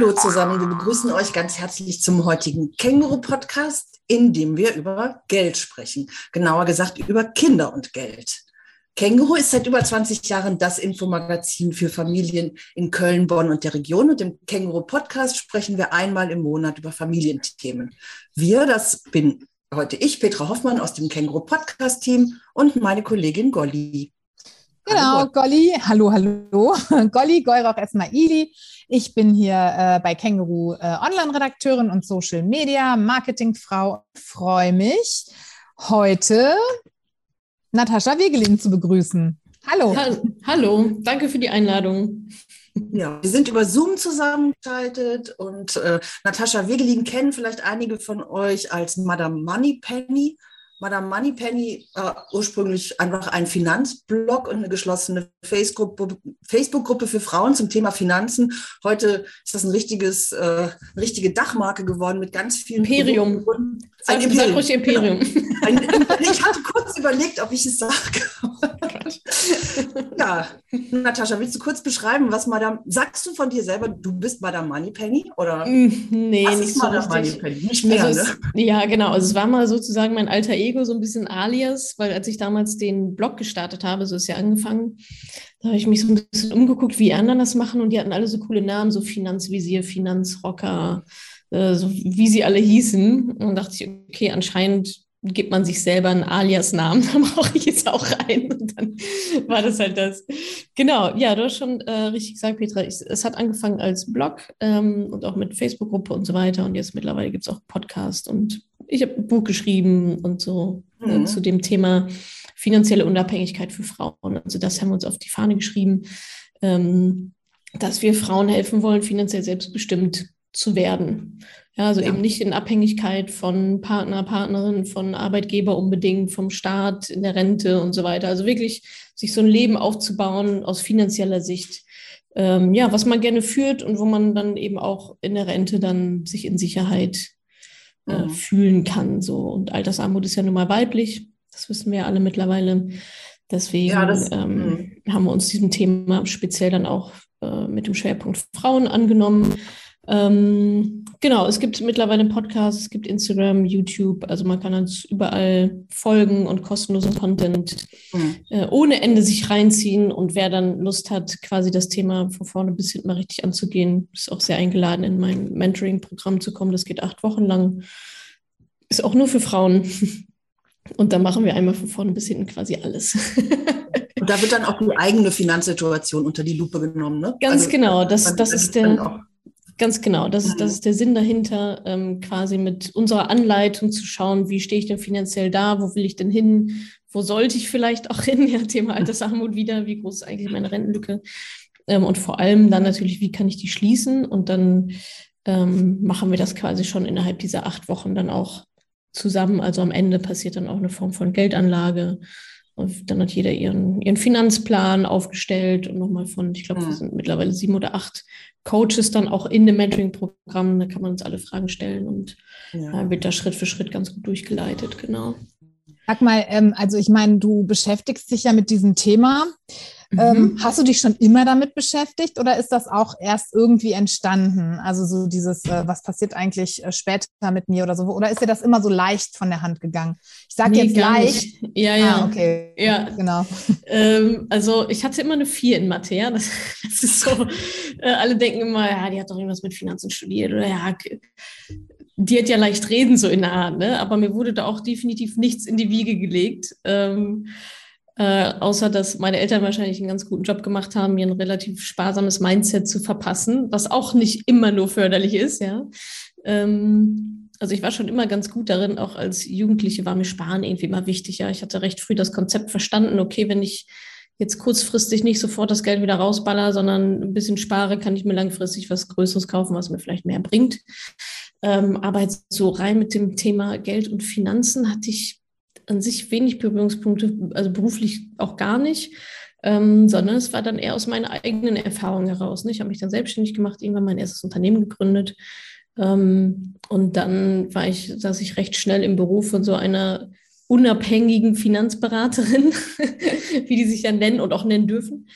Hallo zusammen, wir begrüßen euch ganz herzlich zum heutigen Känguru-Podcast, in dem wir über Geld sprechen. Genauer gesagt über Kinder und Geld. Känguru ist seit über 20 Jahren das Infomagazin für Familien in Köln, Bonn und der Region. Und im Känguru-Podcast sprechen wir einmal im Monat über Familienthemen. Wir, das bin heute ich, Petra Hoffmann aus dem Känguru-Podcast-Team und meine Kollegin Golli. Genau, hallo. Golli. Hallo, hallo. Golli Goyrauch Esmaili. Ich bin hier äh, bei Känguru äh, Online-Redakteurin und Social Media Marketingfrau. Freue mich, heute Natascha Wegelin zu begrüßen. Hallo. Hallo, danke für die Einladung. Ja, wir sind über Zoom zusammengeschaltet und äh, Natascha Wegelin kennen vielleicht einige von euch als Madame Moneypenny. Madame Moneypenny äh, ursprünglich einfach ein Finanzblog und eine geschlossene Facebook-Gruppe Facebook für Frauen zum Thema Finanzen. Heute ist das ein richtiges, äh, eine richtige Dachmarke geworden mit ganz vielen Imperium. Ein Imperium. Sag ruhig Imperium. Genau. Ein, ich hatte kurz überlegt, ob ich es sage. ja, Natascha, willst du kurz beschreiben, was Madame, sagst du von dir selber, du bist Madame Moneypenny oder? Mm, nee, was nicht ist so Madame Moneypenny? Nicht mehr, also es, ne? Ja, genau. Also es war mal sozusagen mein alter Ego, so ein bisschen alias, weil als ich damals den Blog gestartet habe, so ist ja angefangen, da habe ich mich so ein bisschen umgeguckt, wie anderen das machen und die hatten alle so coole Namen, so Finanzvisier, Finanzrocker, äh, so wie sie alle hießen. Und dachte ich, okay, anscheinend gibt man sich selber einen Alias-Namen, dann brauche ich jetzt auch rein. Und dann war das halt das. Genau, ja, du hast schon äh, richtig gesagt, Petra, ich, es hat angefangen als Blog ähm, und auch mit Facebook-Gruppe und so weiter. Und jetzt mittlerweile gibt es auch Podcast und ich habe ein Buch geschrieben und so äh, mhm. äh, zu dem Thema finanzielle Unabhängigkeit für Frauen. Also das haben wir uns auf die Fahne geschrieben, ähm, dass wir Frauen helfen wollen, finanziell selbstbestimmt zu werden. Ja, also ja. eben nicht in Abhängigkeit von Partner, Partnerin, von Arbeitgeber unbedingt, vom Staat, in der Rente und so weiter. Also wirklich sich so ein Leben aufzubauen aus finanzieller Sicht, ähm, ja, was man gerne führt und wo man dann eben auch in der Rente dann sich in Sicherheit äh, mhm. fühlen kann. So. Und Altersarmut ist ja nun mal weiblich, das wissen wir alle mittlerweile. Deswegen ja, das, ähm, mhm. haben wir uns diesem Thema speziell dann auch äh, mit dem Schwerpunkt Frauen angenommen. Ähm, genau, es gibt mittlerweile Podcasts, es gibt Instagram, YouTube, also man kann uns überall folgen und kostenlosen Content mhm. äh, ohne Ende sich reinziehen. Und wer dann Lust hat, quasi das Thema von vorne bis hinten mal richtig anzugehen, ist auch sehr eingeladen, in mein Mentoring-Programm zu kommen. Das geht acht Wochen lang. Ist auch nur für Frauen. Und da machen wir einmal von vorne bis hinten quasi alles. Und da wird dann auch die eigene Finanzsituation unter die Lupe genommen, ne? Ganz also, genau, das, das ist der Ganz genau, das ist, das mhm. ist der Sinn dahinter, ähm, quasi mit unserer Anleitung zu schauen, wie stehe ich denn finanziell da, wo will ich denn hin, wo sollte ich vielleicht auch hin, ja, Thema Altersarmut wieder, wie groß ist eigentlich meine Rentenlücke? Ähm, und vor allem dann natürlich, wie kann ich die schließen? Und dann ähm, machen wir das quasi schon innerhalb dieser acht Wochen dann auch zusammen, also am Ende passiert dann auch eine Form von Geldanlage, und dann hat jeder ihren, ihren Finanzplan aufgestellt und nochmal von, ich glaube, mhm. wir sind mittlerweile sieben oder acht Coaches dann auch in dem Mentoring-Programm. Da kann man uns alle Fragen stellen und ja. äh, wird da Schritt für Schritt ganz gut durchgeleitet, genau. Sag mal, ähm, also ich meine, du beschäftigst dich ja mit diesem Thema. Ähm, mhm. hast du dich schon immer damit beschäftigt oder ist das auch erst irgendwie entstanden? Also so dieses, äh, was passiert eigentlich äh, später mit mir oder so? Oder ist dir das immer so leicht von der Hand gegangen? Ich sage nee, jetzt leicht. Nicht. Ja, ja. Ah, okay. Ja, genau. Ähm, also ich hatte immer eine Vier in Mathe. Ja? Das, das ist so, äh, alle denken immer, ja, die hat doch irgendwas mit Finanzen studiert oder ja, die hat ja leicht reden so in der Art, ne? aber mir wurde da auch definitiv nichts in die Wiege gelegt. Ähm, äh, außer dass meine Eltern wahrscheinlich einen ganz guten Job gemacht haben, mir ein relativ sparsames Mindset zu verpassen, was auch nicht immer nur förderlich ist, ja. Ähm, also ich war schon immer ganz gut darin, auch als Jugendliche war mir Sparen irgendwie immer wichtig. Ja, ich hatte recht früh das Konzept verstanden. Okay, wenn ich jetzt kurzfristig nicht sofort das Geld wieder rausballer, sondern ein bisschen spare, kann ich mir langfristig was Größeres kaufen, was mir vielleicht mehr bringt. Ähm, aber jetzt so rein mit dem Thema Geld und Finanzen hatte ich an sich wenig Berührungspunkte, also beruflich auch gar nicht, ähm, sondern es war dann eher aus meiner eigenen Erfahrung heraus. Ne? Ich habe mich dann selbstständig gemacht, irgendwann mein erstes Unternehmen gegründet. Ähm, und dann war ich, saß ich recht schnell im Beruf von so einer unabhängigen Finanzberaterin, wie die sich dann nennen und auch nennen dürfen.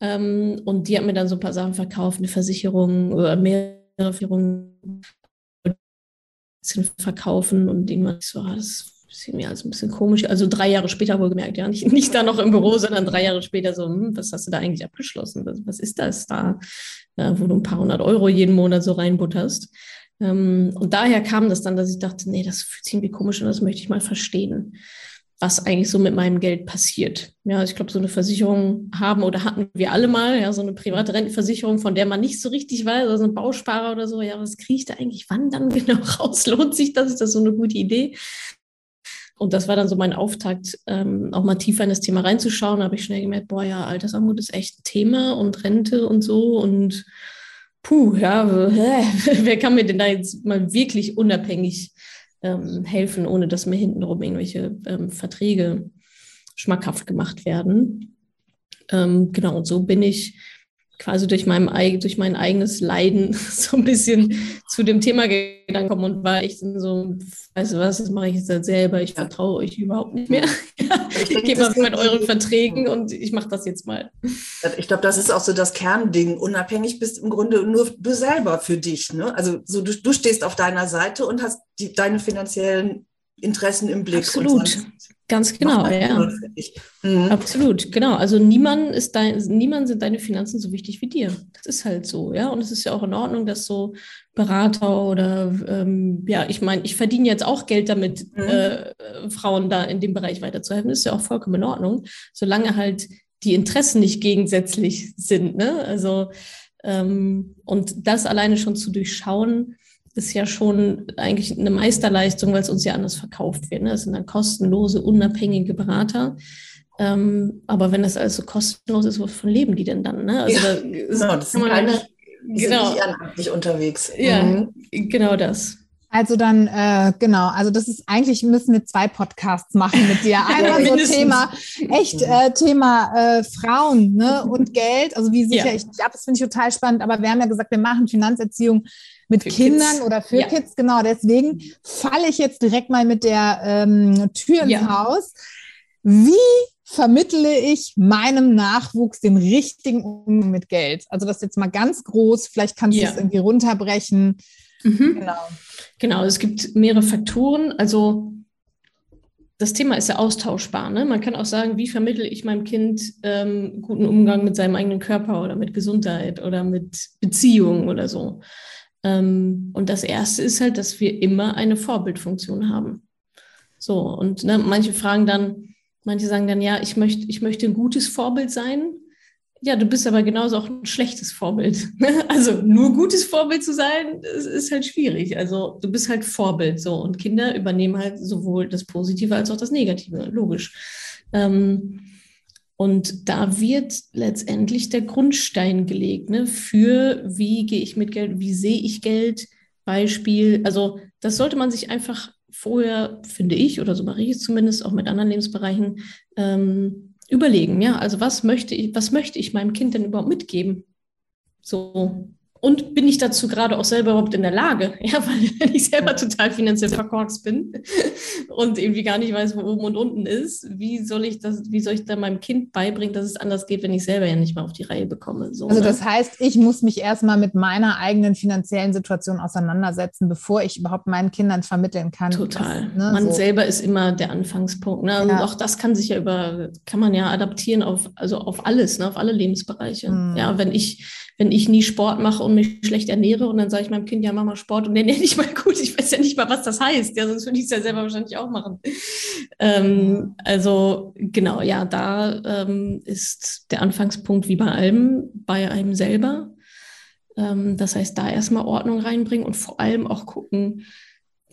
Ähm, und die hat mir dann so ein paar Sachen verkauft, eine Versicherung oder mehr verkaufen und den man so, ah, das ist mir also ein bisschen komisch. Also drei Jahre später wohl gemerkt, ja, nicht, nicht da noch im Büro, sondern drei Jahre später so, hm, was hast du da eigentlich abgeschlossen? Was, was ist das da, äh, wo du ein paar hundert Euro jeden Monat so reinbutterst? Ähm, und daher kam das dann, dass ich dachte, nee, das fühlt sich irgendwie komisch und das möchte ich mal verstehen was eigentlich so mit meinem Geld passiert. Ja, ich glaube, so eine Versicherung haben oder hatten wir alle mal, ja, so eine private Rentenversicherung, von der man nicht so richtig weiß, also ein Bausparer oder so, ja, was kriege ich da eigentlich wann dann genau raus? Lohnt sich das? Ist das so eine gute Idee? Und das war dann so mein Auftakt, ähm, auch mal tiefer in das Thema reinzuschauen. Da habe ich schnell gemerkt, boah, ja, Altersarmut ist echt ein Thema und Rente und so. Und puh, ja, wer kann mir denn da jetzt mal wirklich unabhängig ähm, helfen, ohne dass mir hintenrum irgendwelche ähm, Verträge schmackhaft gemacht werden. Ähm, genau, und so bin ich quasi durch, meinem, durch mein eigenes Leiden so ein bisschen zu dem Thema gegangen und war echt so, weißt du was, das mache ich jetzt halt selber, ich vertraue euch überhaupt nicht mehr. ich gehe mal mit euren Verträgen und ich mache das jetzt mal. Ich glaube, das ist auch so das Kernding. Unabhängig bist im Grunde nur du selber für dich. Ne? Also so, du, du stehst auf deiner Seite und hast die, deine finanziellen Interessen im Blick. Absolut. Ganz genau, ja. Mhm. Absolut, genau. Also niemand ist dein, niemand sind deine Finanzen so wichtig wie dir. Das ist halt so, ja. Und es ist ja auch in Ordnung, dass so Berater oder ähm, ja, ich meine, ich verdiene jetzt auch Geld damit, mhm. äh, Frauen da in dem Bereich weiterzuhelfen. Das ist ja auch vollkommen in Ordnung, solange halt die Interessen nicht gegensätzlich sind. Ne? Also ähm, und das alleine schon zu durchschauen, ist ja schon eigentlich eine Meisterleistung, weil es uns ja anders verkauft wird. Ne? Das sind dann kostenlose, unabhängige Berater. Ähm, aber wenn das alles so kostenlos ist, wovon leben die denn dann? Ne? Also ja, da, genau, das sind keine, die genau, sind nicht ehrenamtlich unterwegs. Ja, mhm. genau das. Also dann, äh, genau, also das ist eigentlich, müssen wir zwei Podcasts machen mit dir. Einmal so Thema, echt äh, Thema äh, Frauen ne, und Geld, also wie sichere ja. ich mich ab, das finde ich total spannend, aber wir haben ja gesagt, wir machen Finanzerziehung mit für Kindern Kids. oder für ja. Kids, genau. Deswegen falle ich jetzt direkt mal mit der ähm, Tür ins ja. Haus. Wie vermittle ich meinem Nachwuchs den richtigen Umgang mit Geld? Also das jetzt mal ganz groß, vielleicht kannst ja. du es irgendwie runterbrechen. Mhm. Genau. Genau, es gibt mehrere Faktoren. Also das Thema ist ja austauschbar. Ne? Man kann auch sagen, wie vermittle ich meinem Kind ähm, guten Umgang mit seinem eigenen Körper oder mit Gesundheit oder mit Beziehungen oder so. Ähm, und das Erste ist halt, dass wir immer eine Vorbildfunktion haben. So, und ne, manche fragen dann, manche sagen dann, ja, ich möchte, ich möchte ein gutes Vorbild sein. Ja, du bist aber genauso auch ein schlechtes Vorbild. Also nur gutes Vorbild zu sein, ist, halt schwierig. Also du bist halt Vorbild so und Kinder übernehmen halt sowohl das Positive als auch das Negative, logisch. Ähm, und da wird letztendlich der Grundstein gelegt ne, für, wie gehe ich mit Geld, wie sehe ich Geld, Beispiel. Also das sollte man sich einfach vorher, finde ich, oder so mache ich es zumindest auch mit anderen Lebensbereichen, ähm, überlegen. Ja, also was möchte ich, was möchte ich meinem Kind denn überhaupt mitgeben? So, und bin ich dazu gerade auch selber überhaupt in der Lage? Ja, weil wenn ich selber total finanziell verkorkst bin und irgendwie gar nicht weiß, wo oben und unten ist, wie soll ich das, wie soll ich da meinem Kind beibringen, dass es anders geht, wenn ich selber ja nicht mal auf die Reihe bekomme? So, also ne? das heißt, ich muss mich erstmal mit meiner eigenen finanziellen Situation auseinandersetzen, bevor ich überhaupt meinen Kindern vermitteln kann. Total. Das, ne, man so. selber ist immer der Anfangspunkt. Ne? Und ja. auch das kann sich ja über, kann man ja adaptieren auf, also auf alles, ne? auf alle Lebensbereiche. Mhm. Ja, wenn ich wenn ich nie Sport mache und mich schlecht ernähre und dann sage ich meinem Kind, ja, mach mal Sport und ernähre nicht mal gut. Ich weiß ja nicht mal, was das heißt. Ja, sonst würde ich es ja selber wahrscheinlich auch machen. Ähm, also genau, ja, da ähm, ist der Anfangspunkt wie bei allem, bei einem selber. Ähm, das heißt, da erstmal Ordnung reinbringen und vor allem auch gucken,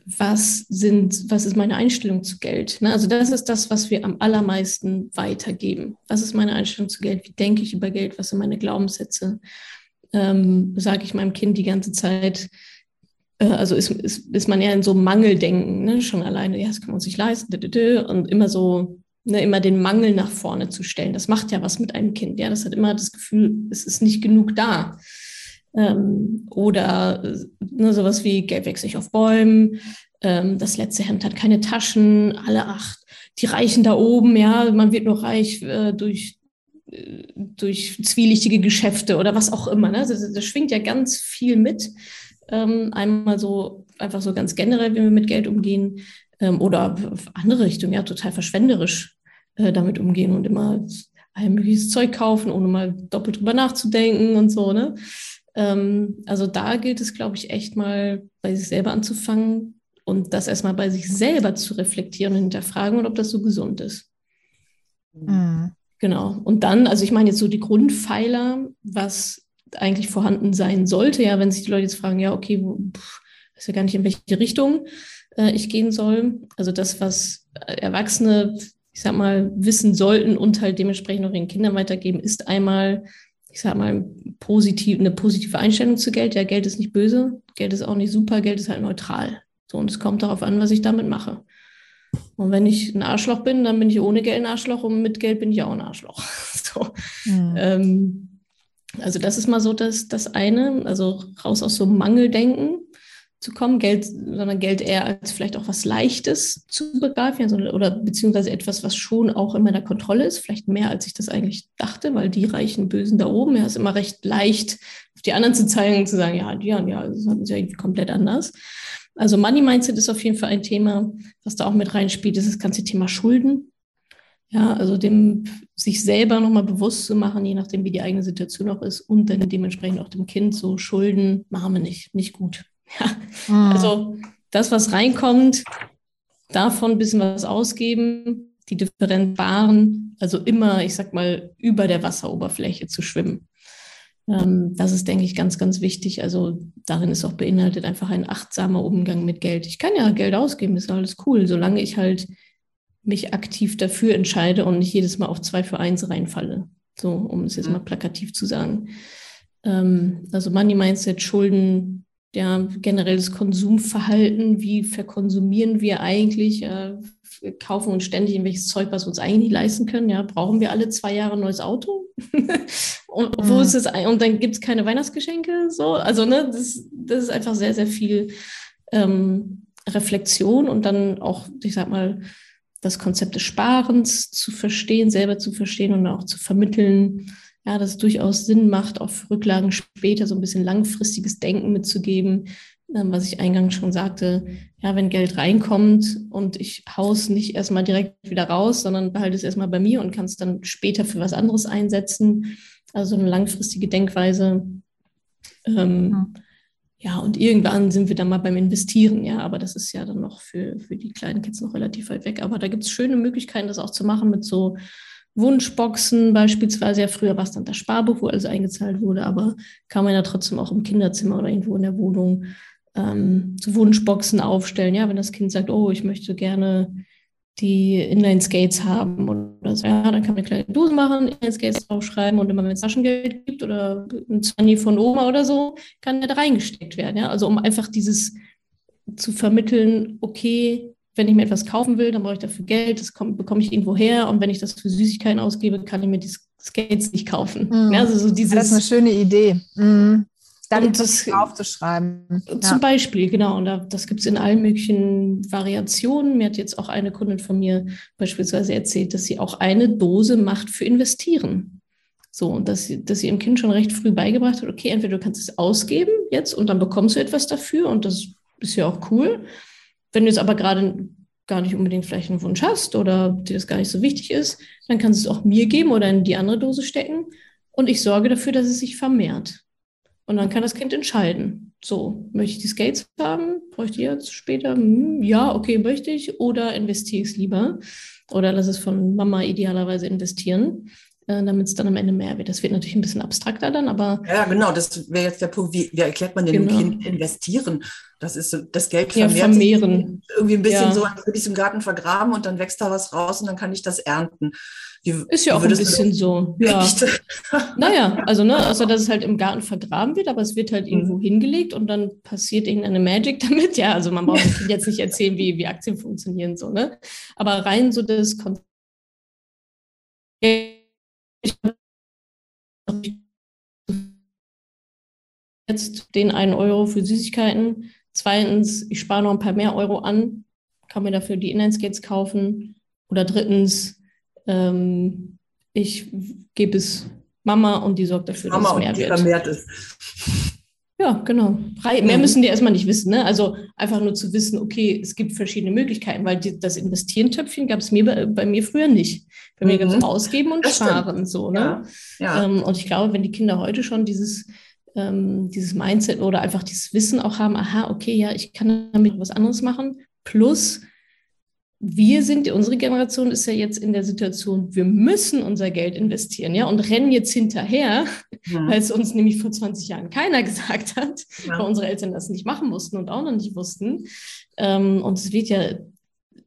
was sind, was ist meine Einstellung zu Geld? Ne? Also das ist das, was wir am allermeisten weitergeben. Was ist meine Einstellung zu Geld? Wie denke ich über Geld? Was sind meine Glaubenssätze? Ähm, Sage ich meinem Kind die ganze Zeit, äh, also ist, ist, ist man ja in so Mangeldenken, ne? schon alleine, ja, das kann man sich leisten, und immer so, ne, immer den Mangel nach vorne zu stellen. Das macht ja was mit einem Kind. Ja, das hat immer das Gefühl, es ist nicht genug da. Ähm, oder ne, sowas wie Geld wächst nicht auf Bäumen, ähm, das letzte Hemd hat keine Taschen, alle acht, die Reichen da oben, ja, man wird nur reich äh, durch, äh, durch zwielichtige Geschäfte oder was auch immer. Ne? Das, das schwingt ja ganz viel mit. Ähm, einmal so einfach so ganz generell, wie wir mit Geld umgehen ähm, oder andere Richtungen, ja, total verschwenderisch äh, damit umgehen und immer ein mögliches Zeug kaufen, ohne mal doppelt drüber nachzudenken und so, ne? Ähm, also da gilt es, glaube ich, echt mal bei sich selber anzufangen und das erstmal bei sich selber zu reflektieren und hinterfragen und ob das so gesund ist. Mhm. Genau. Und dann, also ich meine jetzt so die Grundpfeiler, was eigentlich vorhanden sein sollte, ja, wenn sich die Leute jetzt fragen, ja, okay, wo, pff, weiß ja gar nicht, in welche Richtung äh, ich gehen soll. Also das, was Erwachsene, ich sag mal, wissen sollten und halt dementsprechend auch ihren Kindern weitergeben, ist einmal, ich sag mal, positiv, eine positive Einstellung zu Geld. Ja, Geld ist nicht böse, Geld ist auch nicht super, Geld ist halt neutral. So, und es kommt darauf an, was ich damit mache. Und wenn ich ein Arschloch bin, dann bin ich ohne Geld ein Arschloch und mit Geld bin ich auch ein Arschloch. so. Mhm. Ähm, also das ist mal so das, das eine, also raus aus so Mangeldenken zu kommen, Geld, sondern Geld eher als vielleicht auch was Leichtes zu begreifen, also, oder beziehungsweise etwas, was schon auch in meiner Kontrolle ist, vielleicht mehr als ich das eigentlich dachte, weil die reichen Bösen da oben, ja, ist immer recht leicht, auf die anderen zu zeigen und zu sagen, ja, ja, ja, das hatten sie irgendwie komplett anders. Also Money Mindset ist auf jeden Fall ein Thema, was da auch mit reinspielt, ist das ganze Thema Schulden. Ja, also dem sich selber nochmal bewusst zu machen, je nachdem, wie die eigene Situation auch ist und dann dementsprechend auch dem Kind so Schulden machen wir nicht, nicht gut. Ja. Mhm. Also das, was reinkommt, davon ein bisschen was ausgeben, die Differenz wahren, also immer, ich sag mal, über der Wasseroberfläche zu schwimmen. Ähm, das ist, denke ich, ganz, ganz wichtig. Also darin ist auch beinhaltet einfach ein achtsamer Umgang mit Geld. Ich kann ja Geld ausgeben, ist alles cool, solange ich halt mich aktiv dafür entscheide und nicht jedes Mal auf zwei für eins reinfalle. So, um es jetzt mhm. mal plakativ zu sagen. Ähm, also Money Mindset, Schulden, ja, generelles Konsumverhalten, wie verkonsumieren wir eigentlich, äh, kaufen uns ständig irgendwelches Zeug, was wir uns eigentlich nicht leisten können. Ja, brauchen wir alle zwei Jahre ein neues Auto? und wo mhm. ist es? Und dann gibt es keine Weihnachtsgeschenke. So, also ne, das, das ist einfach sehr, sehr viel ähm, Reflexion und dann auch, ich sag mal, das Konzept des Sparens zu verstehen, selber zu verstehen und auch zu vermitteln, ja, dass es durchaus Sinn macht, auf Rücklagen später so ein bisschen langfristiges Denken mitzugeben, ähm, was ich eingangs schon sagte, ja, wenn Geld reinkommt und ich haus nicht erstmal direkt wieder raus, sondern behalte es erstmal bei mir und kann es dann später für was anderes einsetzen. Also eine langfristige Denkweise. Ähm, mhm. Ja, und irgendwann sind wir dann mal beim Investieren, ja, aber das ist ja dann noch für, für die kleinen Kids noch relativ weit weg. Aber da gibt es schöne Möglichkeiten, das auch zu machen mit so Wunschboxen beispielsweise. Ja, früher war es dann das Sparbuch, wo alles eingezahlt wurde, aber kann man ja trotzdem auch im Kinderzimmer oder irgendwo in der Wohnung ähm, so Wunschboxen aufstellen. Ja, wenn das Kind sagt, oh, ich möchte gerne die Inline-Skates haben oder so, ja, dann kann man eine kleine Dose machen, Inline-Skates draufschreiben und immer wenn es Taschengeld gibt oder ein Zwanni von Oma oder so, kann der da reingesteckt werden. Ja? Also um einfach dieses zu vermitteln, okay, wenn ich mir etwas kaufen will, dann brauche ich dafür Geld, das kommt, bekomme ich irgendwo her und wenn ich das für Süßigkeiten ausgebe, kann ich mir die Skates nicht kaufen. Mhm. Also so dieses, das ist eine schöne Idee. Mhm dann das aufzuschreiben. Zum ja. Beispiel, genau. Und das gibt es in allen möglichen Variationen. Mir hat jetzt auch eine Kundin von mir beispielsweise erzählt, dass sie auch eine Dose macht für Investieren. So, und dass sie, dass sie ihrem Kind schon recht früh beigebracht hat, okay, entweder du kannst es ausgeben jetzt und dann bekommst du etwas dafür und das ist ja auch cool. Wenn du jetzt aber gerade gar nicht unbedingt vielleicht einen Wunsch hast oder dir das gar nicht so wichtig ist, dann kannst du es auch mir geben oder in die andere Dose stecken und ich sorge dafür, dass es sich vermehrt. Und dann kann das Kind entscheiden. So, möchte ich die Skates haben? Bräuchte ich jetzt später? Hm, ja, okay, möchte ich. Oder investiere ich es lieber? Oder lass es von Mama idealerweise investieren, damit es dann am Ende mehr wird. Das wird natürlich ein bisschen abstrakter dann, aber. Ja, genau, das wäre jetzt der Punkt. Wie, wie erklärt man dem genau. Kind investieren? Das ist das Geld vermehrt ja, vermehren. irgendwie ein bisschen ja. so, als würde ich es im Garten vergraben und dann wächst da was raus und dann kann ich das ernten. Wie, ist ja auch ein bisschen so. Ja. naja, also ne, außer dass es halt im Garten vergraben wird, aber es wird halt irgendwo mhm. hingelegt und dann passiert irgendeine Magic damit. Ja, also man braucht jetzt nicht erzählen, wie, wie Aktien funktionieren, so, ne? Aber rein so das Konzept jetzt den einen Euro für Süßigkeiten. Zweitens, ich spare noch ein paar mehr Euro an, kann mir dafür die Inline-Skates kaufen. Oder drittens, ähm, ich gebe es Mama und die sorgt dafür, Mama dass es mehr wird. Vermehrt ist. Ja, genau. Mehr mhm. müssen die erstmal nicht wissen. Ne? Also einfach nur zu wissen, okay, es gibt verschiedene Möglichkeiten, weil die, das Investieren-Töpfchen gab es mir bei, bei, mir früher nicht. Bei mhm. mir gab es Ausgeben und das Sparen. So, ne? Ja. Ja. Ähm, und ich glaube, wenn die Kinder heute schon dieses, ähm, dieses Mindset oder einfach dieses Wissen auch haben, aha, okay, ja, ich kann damit was anderes machen, plus wir sind, unsere Generation ist ja jetzt in der Situation, wir müssen unser Geld investieren, ja, und rennen jetzt hinterher, ja. weil es uns nämlich vor 20 Jahren keiner gesagt hat, ja. weil unsere Eltern das nicht machen mussten und auch noch nicht wussten. Ähm, und es wird ja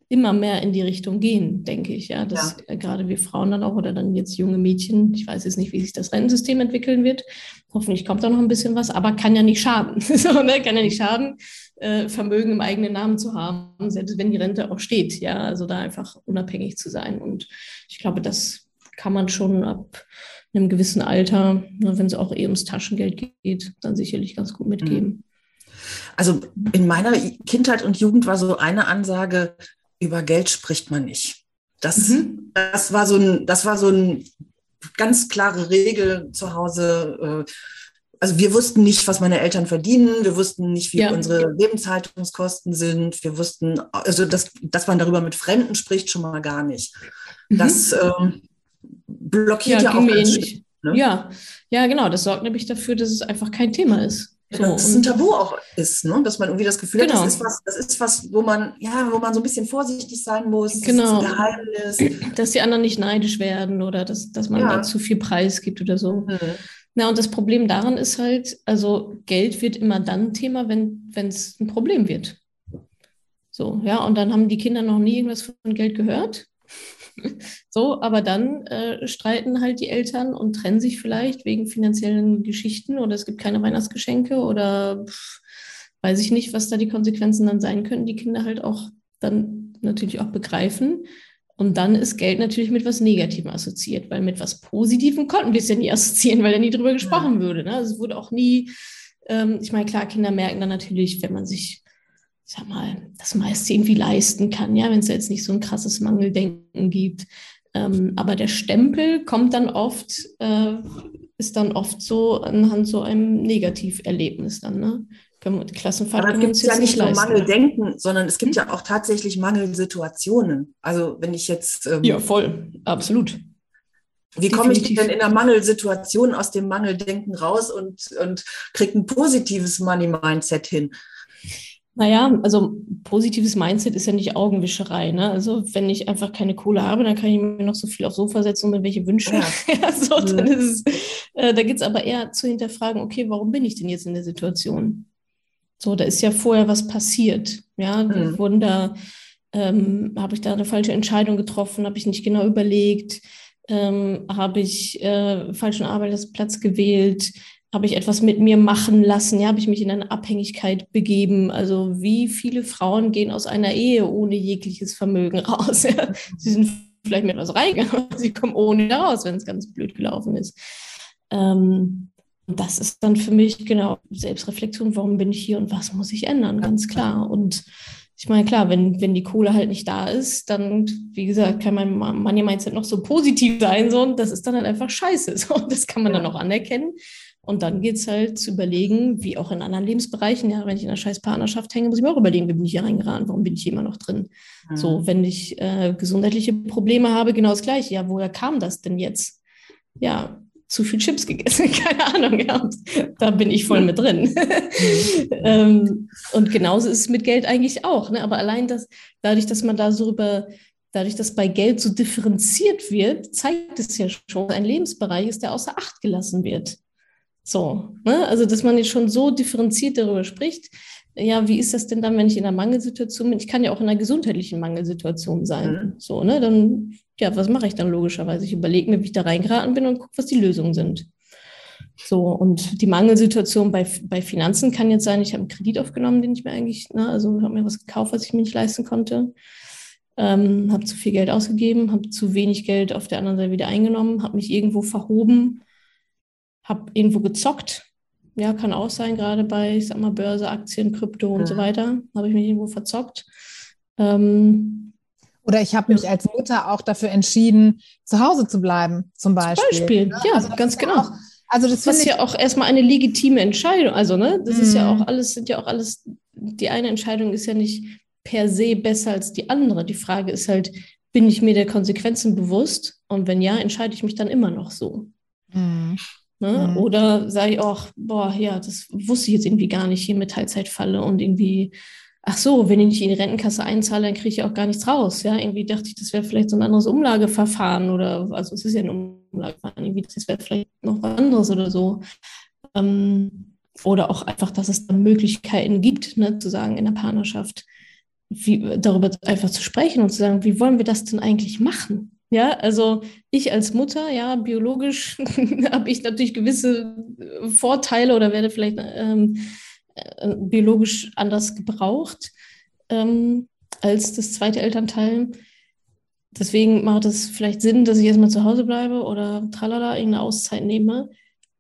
immer mehr in die Richtung gehen, denke ich, ja, dass ja. gerade wir Frauen dann auch oder dann jetzt junge Mädchen, ich weiß jetzt nicht, wie sich das Rentensystem entwickeln wird. Hoffentlich kommt da noch ein bisschen was, aber kann ja nicht schaden. so, ne? Kann ja nicht schaden, äh, Vermögen im eigenen Namen zu haben, selbst wenn die Rente auch steht. Ja, also da einfach unabhängig zu sein. Und ich glaube, das kann man schon ab einem gewissen Alter, ne, wenn es auch eh ums Taschengeld geht, dann sicherlich ganz gut mitgeben. Mhm. Also in meiner Kindheit und Jugend war so eine Ansage, über Geld spricht man nicht. Das, mhm. das, war, so ein, das war so eine ganz klare Regel zu Hause. Äh, also wir wussten nicht, was meine Eltern verdienen, wir wussten nicht, wie ja. unsere Lebenshaltungskosten sind, wir wussten, also dass, dass man darüber mit Fremden spricht, schon mal gar nicht. Mhm. Das ähm, blockiert ja, ja auch ähnlich. Ne? Ja, ja, genau. Das sorgt nämlich dafür, dass es einfach kein Thema ist. So, dass es ein Tabu auch ist, ne? dass man irgendwie das Gefühl genau. hat, das ist, was, das ist was, wo man, ja, wo man so ein bisschen vorsichtig sein muss. Genau. Das Geheimnis. Dass die anderen nicht neidisch werden oder dass, dass man ja. da zu viel Preis gibt oder so. Mhm. Na, und das Problem daran ist halt, also Geld wird immer dann Thema, wenn es ein Problem wird. So, ja, und dann haben die Kinder noch nie irgendwas von Geld gehört. so, aber dann äh, streiten halt die Eltern und trennen sich vielleicht wegen finanziellen Geschichten oder es gibt keine Weihnachtsgeschenke oder pff, weiß ich nicht, was da die Konsequenzen dann sein können, die Kinder halt auch dann natürlich auch begreifen. Und dann ist Geld natürlich mit was Negativem assoziiert, weil mit was Positivem konnten wir es ja nie assoziieren, weil da nie drüber gesprochen ja. würde. Ne? Also es wurde auch nie, ähm, ich meine, klar, Kinder merken dann natürlich, wenn man sich, ich sag mal, das meiste irgendwie leisten kann, ja, wenn es jetzt nicht so ein krasses Mangeldenken gibt. Ähm, aber der Stempel kommt dann oft, äh, ist dann oft so anhand so einem Negativerlebnis dann, ne? Klassenfahrt Aber es gibt ja nicht nur Mangeldenken, sondern es gibt hm? ja auch tatsächlich Mangelsituationen. Also wenn ich jetzt... Ähm, ja, voll, absolut. Wie komme ich denn in der Mangelsituation aus dem Mangeldenken raus und, und kriege ein positives Money-Mindset hin? Naja, also positives Mindset ist ja nicht Augenwischerei. Ne? Also wenn ich einfach keine Kohle habe, dann kann ich mir noch so viel aufs Sofa setzen und mir welche Wünsche. Ja. so, dann ist es, äh, da geht es aber eher zu hinterfragen, okay, warum bin ich denn jetzt in der Situation? So, da ist ja vorher was passiert. Ja, mhm. wurden da, ähm, habe ich da eine falsche Entscheidung getroffen, habe ich nicht genau überlegt, ähm, habe ich äh, falschen Arbeitsplatz gewählt, habe ich etwas mit mir machen lassen, ja, habe ich mich in eine Abhängigkeit begeben. Also wie viele Frauen gehen aus einer Ehe ohne jegliches Vermögen raus? Ja? Sie sind vielleicht mit etwas reingegangen, aber sie kommen ohne raus, wenn es ganz blöd gelaufen ist. Ähm, das ist dann für mich genau Selbstreflexion, warum bin ich hier und was muss ich ändern, ganz klar. Und ich meine, klar, wenn, wenn die Kohle halt nicht da ist, dann, wie gesagt, kann mein Money Mindset noch so positiv sein, so, und das ist dann halt einfach scheiße. So, das kann man dann auch anerkennen. Und dann geht es halt zu überlegen, wie auch in anderen Lebensbereichen, ja, wenn ich in einer scheiß Partnerschaft hänge, muss ich mir auch überlegen, wie bin ich hier reingeraten, warum bin ich hier immer noch drin? Mhm. So, wenn ich äh, gesundheitliche Probleme habe, genau das Gleiche. Ja, woher kam das denn jetzt? Ja, zu viel Chips gegessen, keine Ahnung gehabt. Da bin ich voll mit drin. ähm, und genauso ist es mit Geld eigentlich auch. Ne? Aber allein das, dadurch, dass man da so über, dadurch, dass bei Geld so differenziert wird, zeigt es ja schon, ein Lebensbereich ist, der außer Acht gelassen wird. So, ne? also dass man jetzt schon so differenziert darüber spricht, ja, wie ist das denn dann, wenn ich in einer Mangelsituation bin? Ich kann ja auch in einer gesundheitlichen Mangelsituation sein. Mhm. So, ne? Dann, ja, was mache ich dann logischerweise? Ich überlege mir, wie ich da reingeraten bin und gucke, was die Lösungen sind. So, und die Mangelsituation bei, bei Finanzen kann jetzt sein, ich habe einen Kredit aufgenommen, den ich mir eigentlich, ne, also habe mir was gekauft, was ich mir nicht leisten konnte. Ähm, habe zu viel Geld ausgegeben, habe zu wenig Geld auf der anderen Seite wieder eingenommen, habe mich irgendwo verhoben, habe irgendwo gezockt, ja, kann auch sein, gerade bei, ich sag mal, Börse, Aktien, Krypto und mhm. so weiter. Habe ich mich irgendwo verzockt. Ähm, oder ich habe mich als Mutter auch dafür entschieden, zu Hause zu bleiben, zum Beispiel. Zum Beispiel, ja, also ganz genau. Auch, Also das, das ist ja auch erstmal eine legitime Entscheidung. Also, ne, das mhm. ist ja mhm. auch alles, sind ja auch alles, die eine Entscheidung ist ja nicht per se besser als die andere. Die Frage ist halt, bin ich mir der Konsequenzen bewusst? Und wenn ja, entscheide ich mich dann immer noch so. Mhm. Ne? Mhm. Oder sage ich auch, boah, ja, das wusste ich jetzt irgendwie gar nicht hier mit Teilzeitfalle und irgendwie, ach so, wenn ich nicht in die Rentenkasse einzahle, dann kriege ich auch gar nichts raus. Ja, irgendwie dachte ich, das wäre vielleicht so ein anderes Umlageverfahren oder, also es ist ja ein Umlageverfahren, irgendwie, das wäre vielleicht noch was anderes oder so. Ähm, oder auch einfach, dass es dann Möglichkeiten gibt, ne, zu sagen in der Partnerschaft, wie, darüber einfach zu sprechen und zu sagen, wie wollen wir das denn eigentlich machen? Ja, also ich als Mutter, ja, biologisch habe ich natürlich gewisse Vorteile oder werde vielleicht ähm, äh, biologisch anders gebraucht ähm, als das zweite Elternteil. Deswegen macht es vielleicht Sinn, dass ich erstmal zu Hause bleibe oder tralala, irgendeine Auszeit nehme.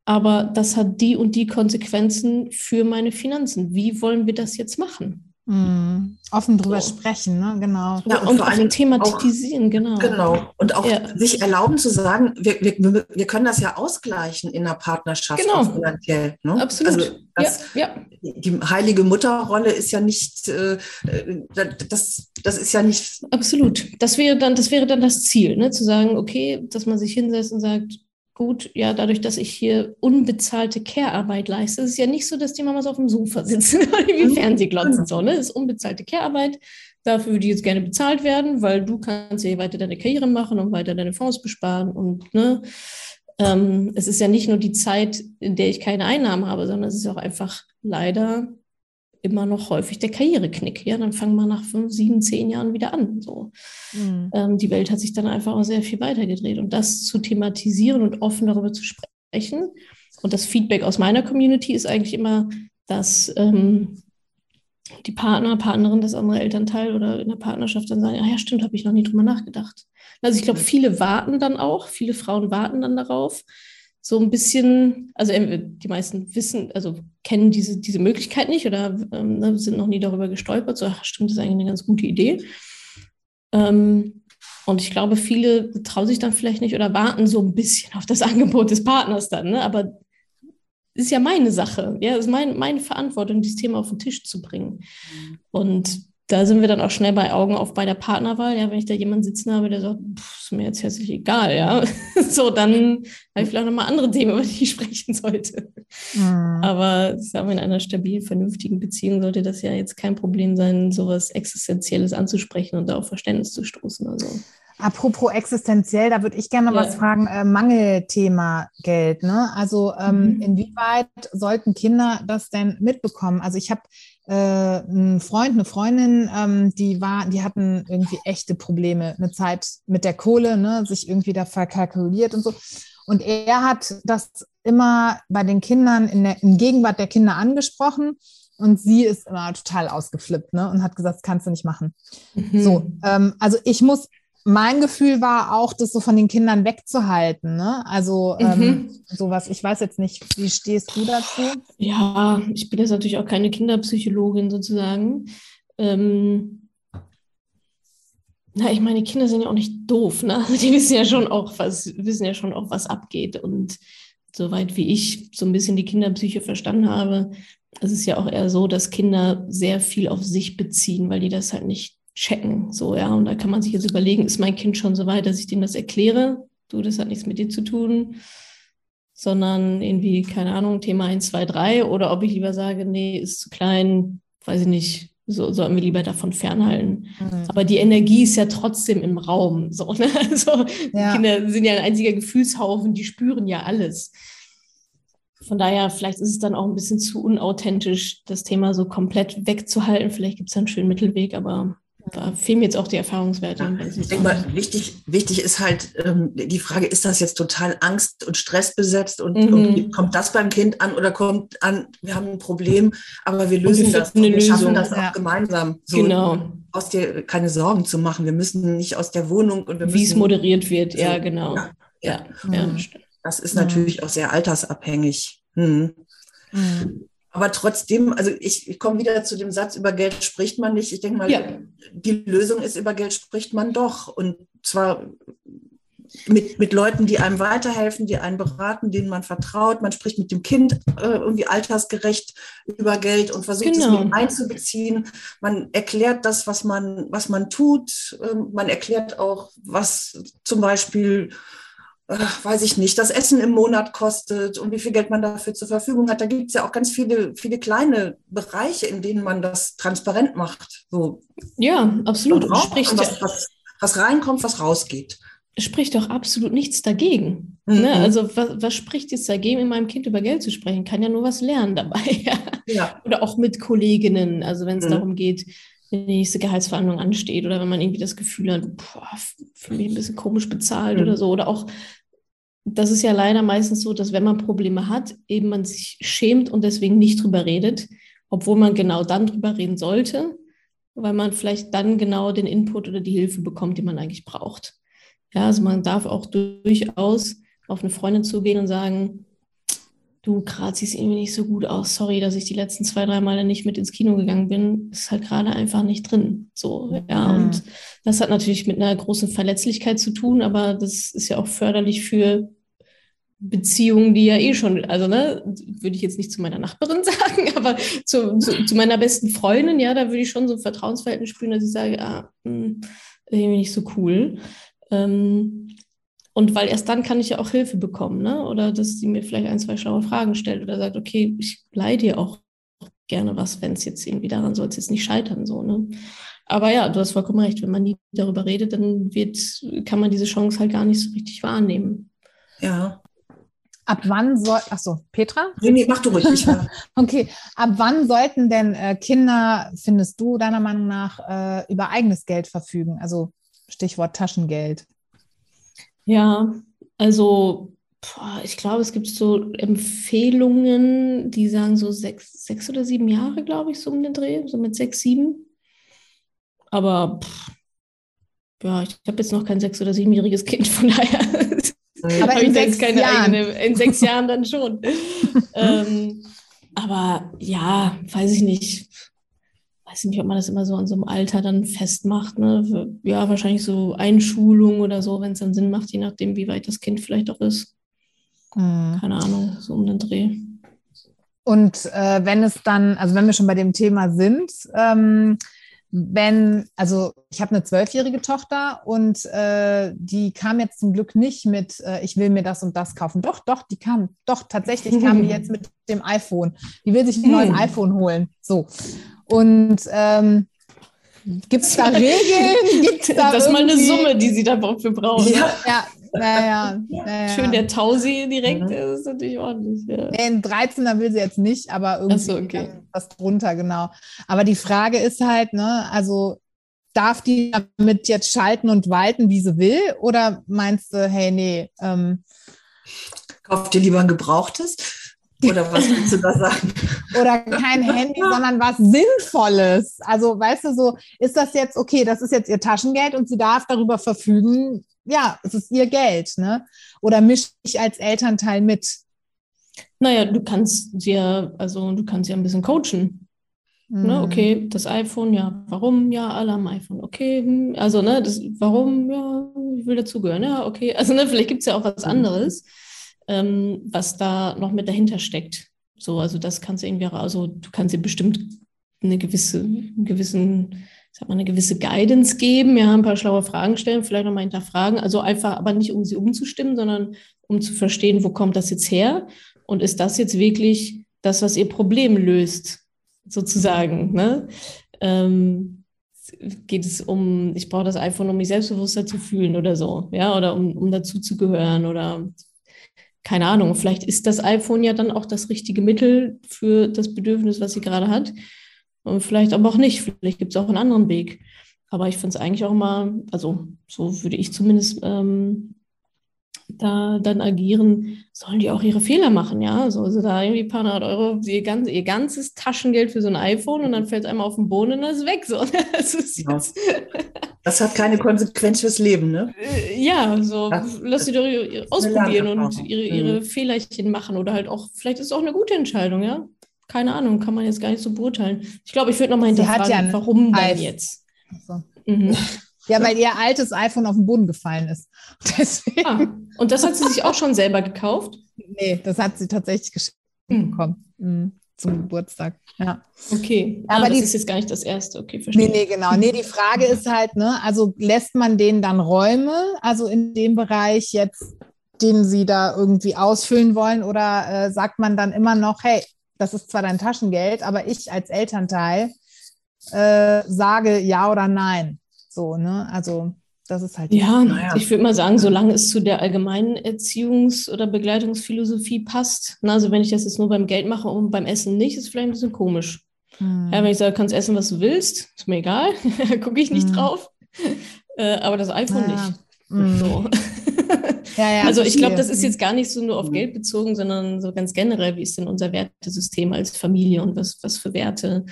Aber das hat die und die Konsequenzen für meine Finanzen. Wie wollen wir das jetzt machen? Mhm. Offen drüber so. sprechen, ne? genau. Ja, und, und vor allem thematisieren, auch, genau. Genau. Und auch ja. sich erlauben zu sagen, wir, wir, wir können das ja ausgleichen in der Partnerschaft genau. finanziell. Ne? Absolut. Also das, ja, ja. Die heilige Mutterrolle ist ja nicht, äh, das, das ist ja nicht. Absolut. Das wäre dann, das wäre dann das Ziel, ne? zu sagen, okay, dass man sich hinsetzt und sagt, gut, ja, dadurch, dass ich hier unbezahlte Care-Arbeit leiste, ist es ja nicht so, dass die Mamas auf dem Sofa sitzen wie mhm. Fernsehglotzen. So, ne? Das ist unbezahlte Care-Arbeit. Dafür würde ich jetzt gerne bezahlt werden, weil du kannst ja weiter deine Karriere machen und weiter deine Fonds besparen. Und ne, ähm, es ist ja nicht nur die Zeit, in der ich keine Einnahmen habe, sondern es ist auch einfach leider immer noch häufig der Karriereknick. Ja, dann fangen wir nach fünf, sieben, zehn Jahren wieder an. So. Mhm. Ähm, die Welt hat sich dann einfach auch sehr viel weitergedreht. Und das zu thematisieren und offen darüber zu sprechen. Und das Feedback aus meiner Community ist eigentlich immer, dass ähm, die Partner, Partnerin, das andere Elternteil oder in der Partnerschaft dann sagen, ah ja, stimmt, habe ich noch nie drüber nachgedacht. Also ich glaube, viele warten dann auch, viele Frauen warten dann darauf, so ein bisschen, also die meisten wissen, also kennen diese, diese Möglichkeit nicht oder ähm, ne, sind noch nie darüber gestolpert, so, ach, stimmt, das ist eigentlich eine ganz gute Idee. Ähm, und ich glaube, viele trauen sich dann vielleicht nicht oder warten so ein bisschen auf das Angebot des Partners dann, ne? aber ist ja meine Sache, ja, ist mein, meine Verantwortung, dieses Thema auf den Tisch zu bringen. Mhm. Und da sind wir dann auch schnell bei Augen auf bei der Partnerwahl. Ja, wenn ich da jemanden sitzen habe, der sagt, pff, ist mir jetzt herzlich egal, ja. so, dann habe ich vielleicht nochmal andere Themen, über die ich sprechen sollte. Mhm. Aber ich sage mal, in einer stabil, vernünftigen Beziehung sollte das ja jetzt kein Problem sein, sowas Existenzielles anzusprechen und da auf Verständnis zu stoßen. Also. Apropos existenziell, da würde ich gerne ja. was fragen, äh, Mangelthema Geld. Ne? Also ähm, mhm. inwieweit sollten Kinder das denn mitbekommen? Also ich habe ein Freund, eine Freundin, ähm, die war, die hatten irgendwie echte Probleme, eine Zeit mit der Kohle, ne, sich irgendwie da verkalkuliert und so. Und er hat das immer bei den Kindern in, der, in Gegenwart der Kinder angesprochen. Und sie ist immer total ausgeflippt ne, und hat gesagt, das kannst du nicht machen. Mhm. So, ähm, also ich muss mein Gefühl war auch, das so von den Kindern wegzuhalten. Ne? Also ähm, mhm. ähm, sowas, ich weiß jetzt nicht, wie stehst du dazu? Ja, ich bin jetzt natürlich auch keine Kinderpsychologin sozusagen. Ähm, na, ich meine, Kinder sind ja auch nicht doof, ne? Die wissen ja schon auch, was, wissen ja schon auch, was abgeht. Und soweit wie ich so ein bisschen die Kinderpsyche verstanden habe, ist es ja auch eher so, dass Kinder sehr viel auf sich beziehen, weil die das halt nicht checken. So, ja. Und da kann man sich jetzt überlegen, ist mein Kind schon so weit, dass ich dem das erkläre? Du, das hat nichts mit dir zu tun, sondern irgendwie, keine Ahnung, Thema 1, 2, 3. Oder ob ich lieber sage, nee, ist zu klein, weiß ich nicht, so sollten wir lieber davon fernhalten. Mhm. Aber die Energie ist ja trotzdem im Raum. So, ne? Also ja. Kinder sind ja ein einziger Gefühlshaufen, die spüren ja alles. Von daher, vielleicht ist es dann auch ein bisschen zu unauthentisch, das Thema so komplett wegzuhalten. Vielleicht gibt es einen schönen Mittelweg, aber da fehlen mir jetzt auch die Erfahrungswerte. Ja, ich denke mal, wichtig, wichtig ist halt ähm, die Frage, ist das jetzt total Angst- und Stressbesetzt und, mhm. und, kommt das beim Kind an oder kommt an, wir haben ein Problem, aber wir lösen wir das, wir Lösung. schaffen das ja. auch gemeinsam. So, genau. Aus dir keine Sorgen zu machen, wir müssen nicht aus der Wohnung und wir Wie es moderiert wird, so, ja, genau. Ja, ja. ja. Das ist natürlich auch sehr altersabhängig. Hm. Mhm. Aber trotzdem, also ich, ich komme wieder zu dem Satz, über Geld spricht man nicht. Ich denke mal, ja. die Lösung ist, über Geld spricht man doch. Und zwar mit, mit Leuten, die einem weiterhelfen, die einen beraten, denen man vertraut. Man spricht mit dem Kind äh, irgendwie altersgerecht über Geld und versucht genau. es mit einzubeziehen. Man erklärt das, was man, was man tut. Ähm, man erklärt auch, was zum Beispiel äh, weiß ich nicht, das Essen im Monat kostet und wie viel Geld man dafür zur Verfügung hat. Da gibt es ja auch ganz viele, viele kleine Bereiche, in denen man das transparent macht. So. Ja, absolut. Spricht was, was, was reinkommt, was rausgeht. Spricht doch absolut nichts dagegen. Ne? Mhm. Ne? Also was, was, spricht jetzt dagegen, mit meinem Kind über Geld zu sprechen? Kann ja nur was lernen dabei. ja. Oder auch mit Kolleginnen, also wenn es mhm. darum geht, wenn die nächste Gehaltsverhandlung ansteht oder wenn man irgendwie das Gefühl hat, für mich ein bisschen komisch bezahlt mhm. oder so. Oder auch, das ist ja leider meistens so, dass wenn man Probleme hat, eben man sich schämt und deswegen nicht drüber redet, obwohl man genau dann drüber reden sollte, weil man vielleicht dann genau den Input oder die Hilfe bekommt, die man eigentlich braucht. Ja, also man darf auch durchaus auf eine Freundin zugehen und sagen, du, gerade siehst irgendwie nicht so gut aus. Sorry, dass ich die letzten zwei, drei Male nicht mit ins Kino gegangen bin. Ist halt gerade einfach nicht drin. So, ja. Mhm. Und das hat natürlich mit einer großen Verletzlichkeit zu tun, aber das ist ja auch förderlich für Beziehungen, die ja eh schon, also ne, würde ich jetzt nicht zu meiner Nachbarin sagen, aber zu, zu, zu, meiner besten Freundin, ja, da würde ich schon so ein Vertrauensverhältnis spüren, dass ich sage, ah, mh, hm, irgendwie nicht so cool. Ähm, und weil erst dann kann ich ja auch Hilfe bekommen, ne? Oder dass sie mir vielleicht ein, zwei schlaue Fragen stellt oder sagt, okay, ich leih dir auch gerne was, wenn es jetzt irgendwie daran soll es jetzt nicht scheitern, so, ne? Aber ja, du hast vollkommen recht, wenn man nie darüber redet, dann wird, kann man diese Chance halt gar nicht so richtig wahrnehmen. Ja. Ab wann soll, ach so, Petra? Nee, nee, mach du ruhig. okay, ab wann sollten denn äh, Kinder, findest du deiner Meinung nach, äh, über eigenes Geld verfügen? Also Stichwort Taschengeld. Ja, also ich glaube, es gibt so Empfehlungen, die sagen so sechs, sechs oder sieben Jahre, glaube ich, so um den Dreh, so mit sechs, sieben. Aber pff, ja, ich habe jetzt noch kein sechs- oder siebenjähriges Kind, von daher aber in sechs keine Jahren. eigene. In sechs Jahren dann schon. ähm, aber ja, weiß ich nicht weiß nicht, ob man das immer so an so einem Alter dann festmacht. Ne? Ja, wahrscheinlich so Einschulung oder so, wenn es dann Sinn macht, je nachdem, wie weit das Kind vielleicht auch ist. Mhm. Keine Ahnung, so um den Dreh. Und äh, wenn es dann, also wenn wir schon bei dem Thema sind, ähm, wenn, also ich habe eine zwölfjährige Tochter und äh, die kam jetzt zum Glück nicht mit, äh, ich will mir das und das kaufen. Doch, doch, die kam, doch, tatsächlich kam die jetzt mit dem iPhone. Die will sich ein neues hm. iPhone holen. So. Und ähm, gibt es da Regeln? Gibt's da das ist mal eine Summe, die sie dafür brauchen. Ja, ja. Naja, naja. Schön der Tausi direkt, mhm. das ist natürlich ordentlich. Ja. Nee, ein 13er will sie jetzt nicht, aber irgendwie so, okay. was drunter, genau. Aber die Frage ist halt, ne, also darf die damit jetzt schalten und walten, wie sie will? Oder meinst du, hey, nee, ähm, Kauf dir lieber ein gebrauchtes? Oder was willst du da sagen? Oder kein Handy, sondern was Sinnvolles. Also, weißt du, so ist das jetzt, okay, das ist jetzt ihr Taschengeld und sie darf darüber verfügen, ja, es ist ihr Geld, ne? Oder mische ich als Elternteil mit? Naja, du kannst ja, also du kannst ja ein bisschen coachen. Ne? Mhm. Ne, okay, das iPhone, ja, warum? Ja, alle am iPhone, okay. Hm, also, ne, das, warum? Ja, ich will dazugehören, ja, okay. Also, ne, vielleicht gibt es ja auch was mhm. Ähm, was da noch mit dahinter steckt. So, also das kannst du irgendwie, also du kannst dir bestimmt eine gewisse, einen gewissen, sag mal, eine gewisse Guidance geben, ja, ein paar schlaue Fragen stellen, vielleicht nochmal hinterfragen. Also einfach, aber nicht um sie umzustimmen, sondern um zu verstehen, wo kommt das jetzt her? Und ist das jetzt wirklich das, was ihr Problem löst, sozusagen? Ne? Ähm, geht es um, ich brauche das iPhone, um mich selbstbewusster zu fühlen oder so, ja, oder um, um gehören oder keine Ahnung, vielleicht ist das iPhone ja dann auch das richtige Mittel für das Bedürfnis, was sie gerade hat. Und vielleicht aber auch nicht. Vielleicht gibt es auch einen anderen Weg. Aber ich finde es eigentlich auch immer, also so würde ich zumindest ähm, da dann agieren, sollen die auch ihre Fehler machen, ja. So, also da irgendwie ein paar hundert Euro, ihr, ganz, ihr ganzes Taschengeld für so ein iPhone und dann fällt es einmal auf den Boden und dann ist es weg. So. Das, ist ja. das hat keine Konsequenz fürs Leben, ne? Äh, ja, so das, lass sie doch ausprobieren und ihre, ihre mhm. Fehlerchen machen oder halt auch, vielleicht ist es auch eine gute Entscheidung, ja. Keine Ahnung, kann man jetzt gar nicht so beurteilen. Ich glaube, ich würde nochmal hinterfragen, ja warum denn jetzt? So. Mhm. Ja, weil ihr altes iPhone auf den Boden gefallen ist. Deswegen. Ah, und das hat sie sich auch schon selber gekauft? Nee, das hat sie tatsächlich geschenkt hm. bekommen. Mhm zum Geburtstag. Ja. Okay, aber ah, das die, ist jetzt gar nicht das erste. Okay, verstehe. Nee, nee, genau. Nee, die Frage ist halt, ne, also lässt man denen dann Räume, also in dem Bereich jetzt, den sie da irgendwie ausfüllen wollen, oder äh, sagt man dann immer noch, hey, das ist zwar dein Taschengeld, aber ich als Elternteil äh, sage ja oder nein. So, ne? Also das ist halt. Ja, naja. ich würde mal sagen, solange es zu der allgemeinen Erziehungs- oder Begleitungsphilosophie passt. Na, also wenn ich das jetzt nur beim Geld mache und beim Essen nicht, ist vielleicht ein bisschen komisch. Hm. Ja, wenn ich sage, du kannst essen, was du willst, ist mir egal, gucke ich nicht hm. drauf. Äh, aber das iPhone ja. nicht. Hm. So. ja, ja, also ich glaube, das ist jetzt gar nicht so nur auf hm. Geld bezogen, sondern so ganz generell, wie ist denn unser Wertesystem als Familie und was, was für Werte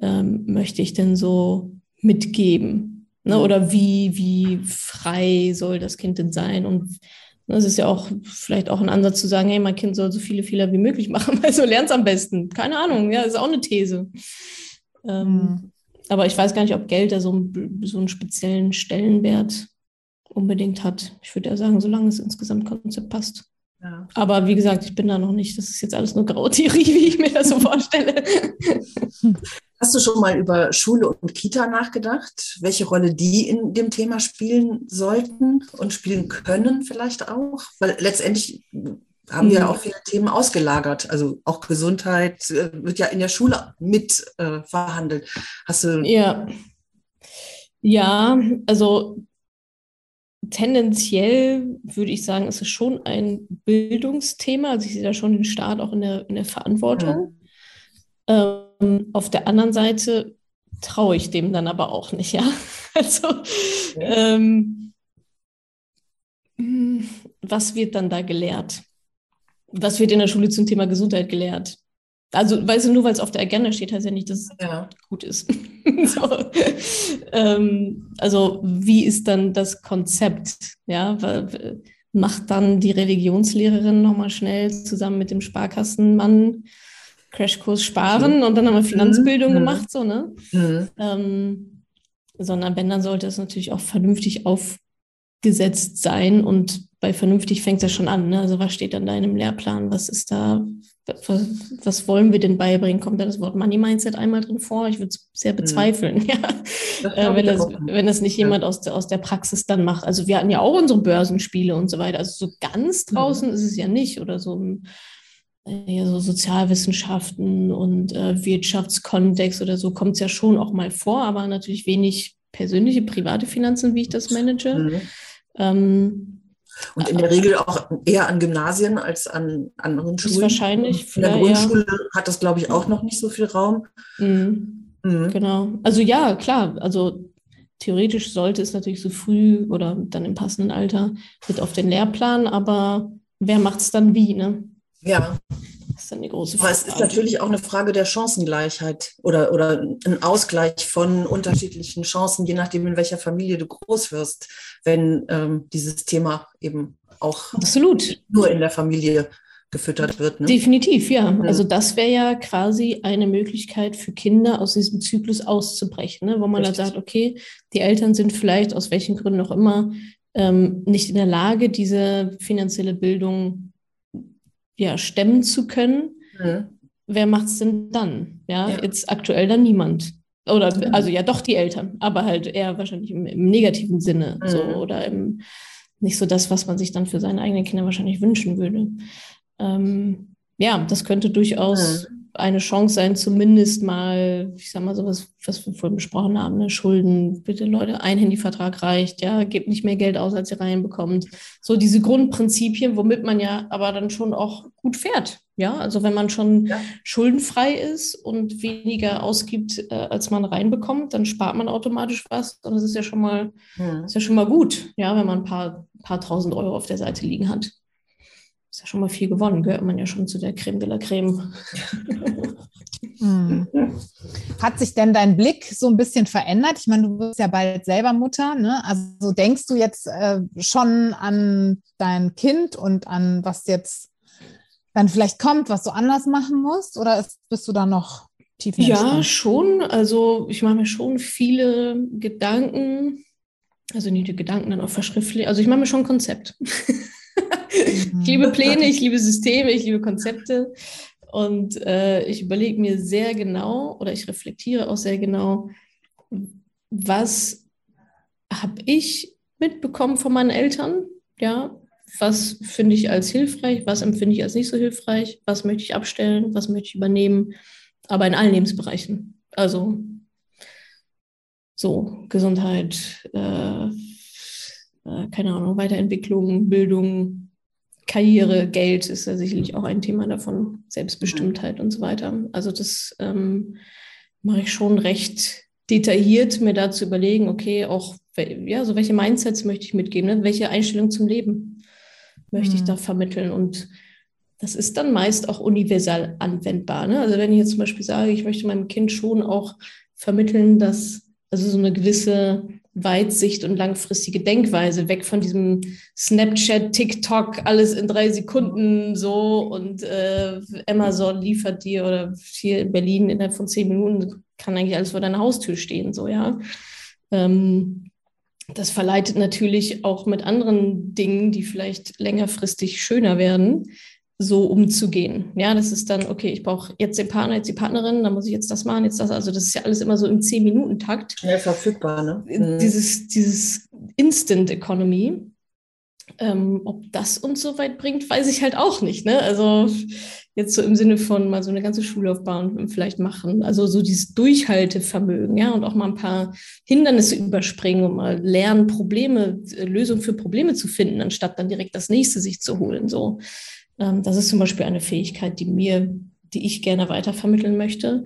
ähm, möchte ich denn so mitgeben? Ne? Mhm. Oder wie, wie frei soll das Kind denn sein? Und das ist ja auch vielleicht auch ein Ansatz zu sagen, hey, mein Kind soll so viele Fehler wie möglich machen, weil so lernt es am besten. Keine Ahnung, ja, ist auch eine These. Ähm, mhm. Aber ich weiß gar nicht, ob Geld da so, ein, so einen speziellen Stellenwert unbedingt hat. Ich würde ja sagen, solange es ins Gesamtkonzept passt. Ja. Aber wie gesagt, ich bin da noch nicht. Das ist jetzt alles nur graue Theorie, wie ich mir das so vorstelle. Hast du schon mal über Schule und Kita nachgedacht, welche Rolle die in dem Thema spielen sollten und spielen können vielleicht auch? Weil letztendlich haben wir mhm. auch viele Themen ausgelagert. Also auch Gesundheit äh, wird ja in der Schule mit äh, verhandelt. Hast du. Ja. Ja, also tendenziell würde ich sagen, ist es schon ein Bildungsthema. Also ich sehe da schon den Staat auch in der, in der Verantwortung. Mhm. Ähm, auf der anderen Seite traue ich dem dann aber auch nicht, ja. Also ähm, was wird dann da gelehrt? Was wird in der Schule zum Thema Gesundheit gelehrt? Also, weißt du, nur weil es auf der Agenda steht, heißt ja nicht, dass es ja. gut ist. so. ähm, also, wie ist dann das Konzept? Ja, macht dann die Religionslehrerin nochmal schnell zusammen mit dem Sparkassenmann Crashkurs sparen und dann haben wir Finanzbildung mhm. gemacht, so, ne? Mhm. Ähm, sondern wenn, dann sollte es natürlich auch vernünftig aufgesetzt sein und bei vernünftig fängt es ja schon an. Ne? Also was steht dann da in einem Lehrplan? Was ist da, was, was, wollen wir denn beibringen? Kommt da das Wort Money Mindset einmal drin vor? Ich würde es sehr mhm. bezweifeln, mhm. ja. Äh, wenn, das, wenn das nicht jemand aus, der, aus der Praxis dann macht. Also wir hatten ja auch unsere Börsenspiele und so weiter. Also so ganz mhm. draußen mhm. ist es ja nicht oder so ja, so Sozialwissenschaften und äh, Wirtschaftskontext oder so kommt es ja schon auch mal vor, aber natürlich wenig persönliche, private Finanzen, wie ich das manage. Mhm. Ähm, und in der Regel auch eher an Gymnasien als an anderen Schulen. Ist wahrscheinlich. In der Grundschule ja. hat das, glaube ich, auch noch nicht so viel Raum. Mhm. Mhm. Genau. Also ja, klar. Also theoretisch sollte es natürlich so früh oder dann im passenden Alter mit auf den Lehrplan, aber wer macht es dann wie, ne? Ja. Das ist dann die große Frage. Aber es ist natürlich auch eine Frage der Chancengleichheit oder, oder ein Ausgleich von unterschiedlichen Chancen, je nachdem, in welcher Familie du groß wirst, wenn ähm, dieses Thema eben auch Absolut. nur in der Familie gefüttert wird. Ne? Definitiv, ja. Mhm. Also das wäre ja quasi eine Möglichkeit für Kinder aus diesem Zyklus auszubrechen, ne? wo man Richtig. dann sagt, okay, die Eltern sind vielleicht aus welchen Gründen auch immer ähm, nicht in der Lage, diese finanzielle Bildung ja, stemmen zu können, mhm. wer macht es denn dann? Ja, ja, jetzt aktuell dann niemand. Oder mhm. also ja doch die Eltern, aber halt eher wahrscheinlich im, im negativen Sinne mhm. so oder im, nicht so das, was man sich dann für seine eigenen Kinder wahrscheinlich wünschen würde. Ähm, ja, das könnte durchaus mhm eine Chance sein, zumindest mal, ich sag mal, sowas, was wir vorhin besprochen haben, ne? Schulden, bitte Leute, ein Handyvertrag reicht, ja, gebt nicht mehr Geld aus, als ihr reinbekommt. So diese Grundprinzipien, womit man ja aber dann schon auch gut fährt. Ja, also wenn man schon ja. schuldenfrei ist und weniger ausgibt, äh, als man reinbekommt, dann spart man automatisch was. Und das ist ja schon mal, ja. ist ja schon mal gut, ja, wenn man ein paar, paar tausend Euro auf der Seite liegen hat ist ja schon mal viel gewonnen, gehört man ja schon zu der Creme de la Creme. Hm. Hat sich denn dein Blick so ein bisschen verändert? Ich meine, du wirst ja bald selber Mutter. Ne? Also denkst du jetzt äh, schon an dein Kind und an was jetzt dann vielleicht kommt, was du anders machen musst? Oder ist, bist du da noch tief Ja, schon. Also ich mache mir schon viele Gedanken Also nicht die Gedanken dann auch verschriftlich. Also ich mache mir schon ein Konzept. ich liebe Pläne, ich liebe Systeme, ich liebe Konzepte. Und äh, ich überlege mir sehr genau oder ich reflektiere auch sehr genau, was habe ich mitbekommen von meinen Eltern? Ja, was finde ich als hilfreich, was empfinde ich als nicht so hilfreich, was möchte ich abstellen, was möchte ich übernehmen, aber in allen Lebensbereichen. Also so Gesundheit, äh, äh, keine Ahnung, Weiterentwicklung, Bildung, Karriere, Geld ist ja sicherlich auch ein Thema davon, Selbstbestimmtheit und so weiter. Also das ähm, mache ich schon recht detailliert, mir da zu überlegen, okay, auch ja, so welche Mindsets möchte ich mitgeben, ne? welche Einstellung zum Leben möchte mhm. ich da vermitteln und das ist dann meist auch universal anwendbar. Ne? Also wenn ich jetzt zum Beispiel sage, ich möchte meinem Kind schon auch vermitteln, dass also so eine gewisse Weitsicht und langfristige Denkweise, weg von diesem Snapchat, TikTok, alles in drei Sekunden so und äh, Amazon liefert dir oder hier in Berlin innerhalb von zehn Minuten kann eigentlich alles vor deiner Haustür stehen, so ja. Ähm, das verleitet natürlich auch mit anderen Dingen, die vielleicht längerfristig schöner werden, so umzugehen. Ja, das ist dann, okay, ich brauche jetzt den Partner, jetzt die Partnerin, dann muss ich jetzt das machen, jetzt das. Also das ist ja alles immer so im Zehn-Minuten-Takt. Ja, verfügbar, ne? Mhm. Dieses, dieses Instant Economy. Ähm, ob das uns so weit bringt, weiß ich halt auch nicht. Ne? Also jetzt so im Sinne von mal so eine ganze Schullaufbahn vielleicht machen. Also so dieses Durchhaltevermögen, ja, und auch mal ein paar Hindernisse überspringen und mal lernen, Probleme, äh, Lösungen für Probleme zu finden, anstatt dann direkt das nächste sich zu holen. So. Ähm, das ist zum Beispiel eine Fähigkeit, die mir, die ich gerne weitervermitteln möchte.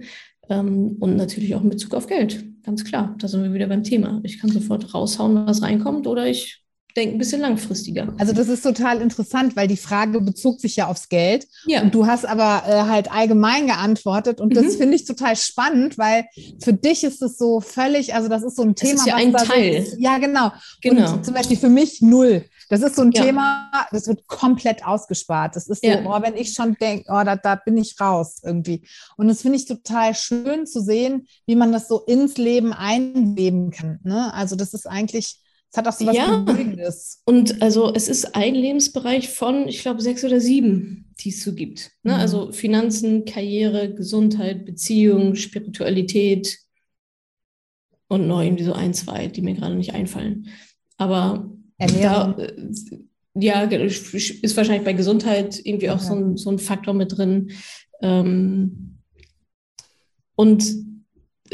Ähm, und natürlich auch in Bezug auf Geld. Ganz klar. Da sind wir wieder beim Thema. Ich kann sofort raushauen, was reinkommt, oder ich denke ein bisschen langfristiger. Also das ist total interessant, weil die Frage bezog sich ja aufs Geld. Ja. Und du hast aber äh, halt allgemein geantwortet. Und das mhm. finde ich total spannend, weil für dich ist es so völlig, also das ist so ein Thema. Das ist ja ein Teil. So, ja, genau. genau. Und zum Beispiel für mich null. Das ist so ein ja. Thema, das wird komplett ausgespart. Das ist so, ja. oh, wenn ich schon denke, oh, da, da bin ich raus irgendwie. Und das finde ich total schön zu sehen, wie man das so ins Leben einleben kann. Ne? Also das ist eigentlich es hat auch so was ja. Beruhigendes. Und also es ist ein Lebensbereich von, ich glaube, sechs oder sieben, die es so gibt. Ne? Mhm. Also Finanzen, Karriere, Gesundheit, Beziehung, Spiritualität und noch irgendwie so ein, zwei, die mir gerade nicht einfallen. Aber. Da, äh, ja, ist wahrscheinlich bei Gesundheit irgendwie auch ja. so, ein, so ein Faktor mit drin. Ähm, und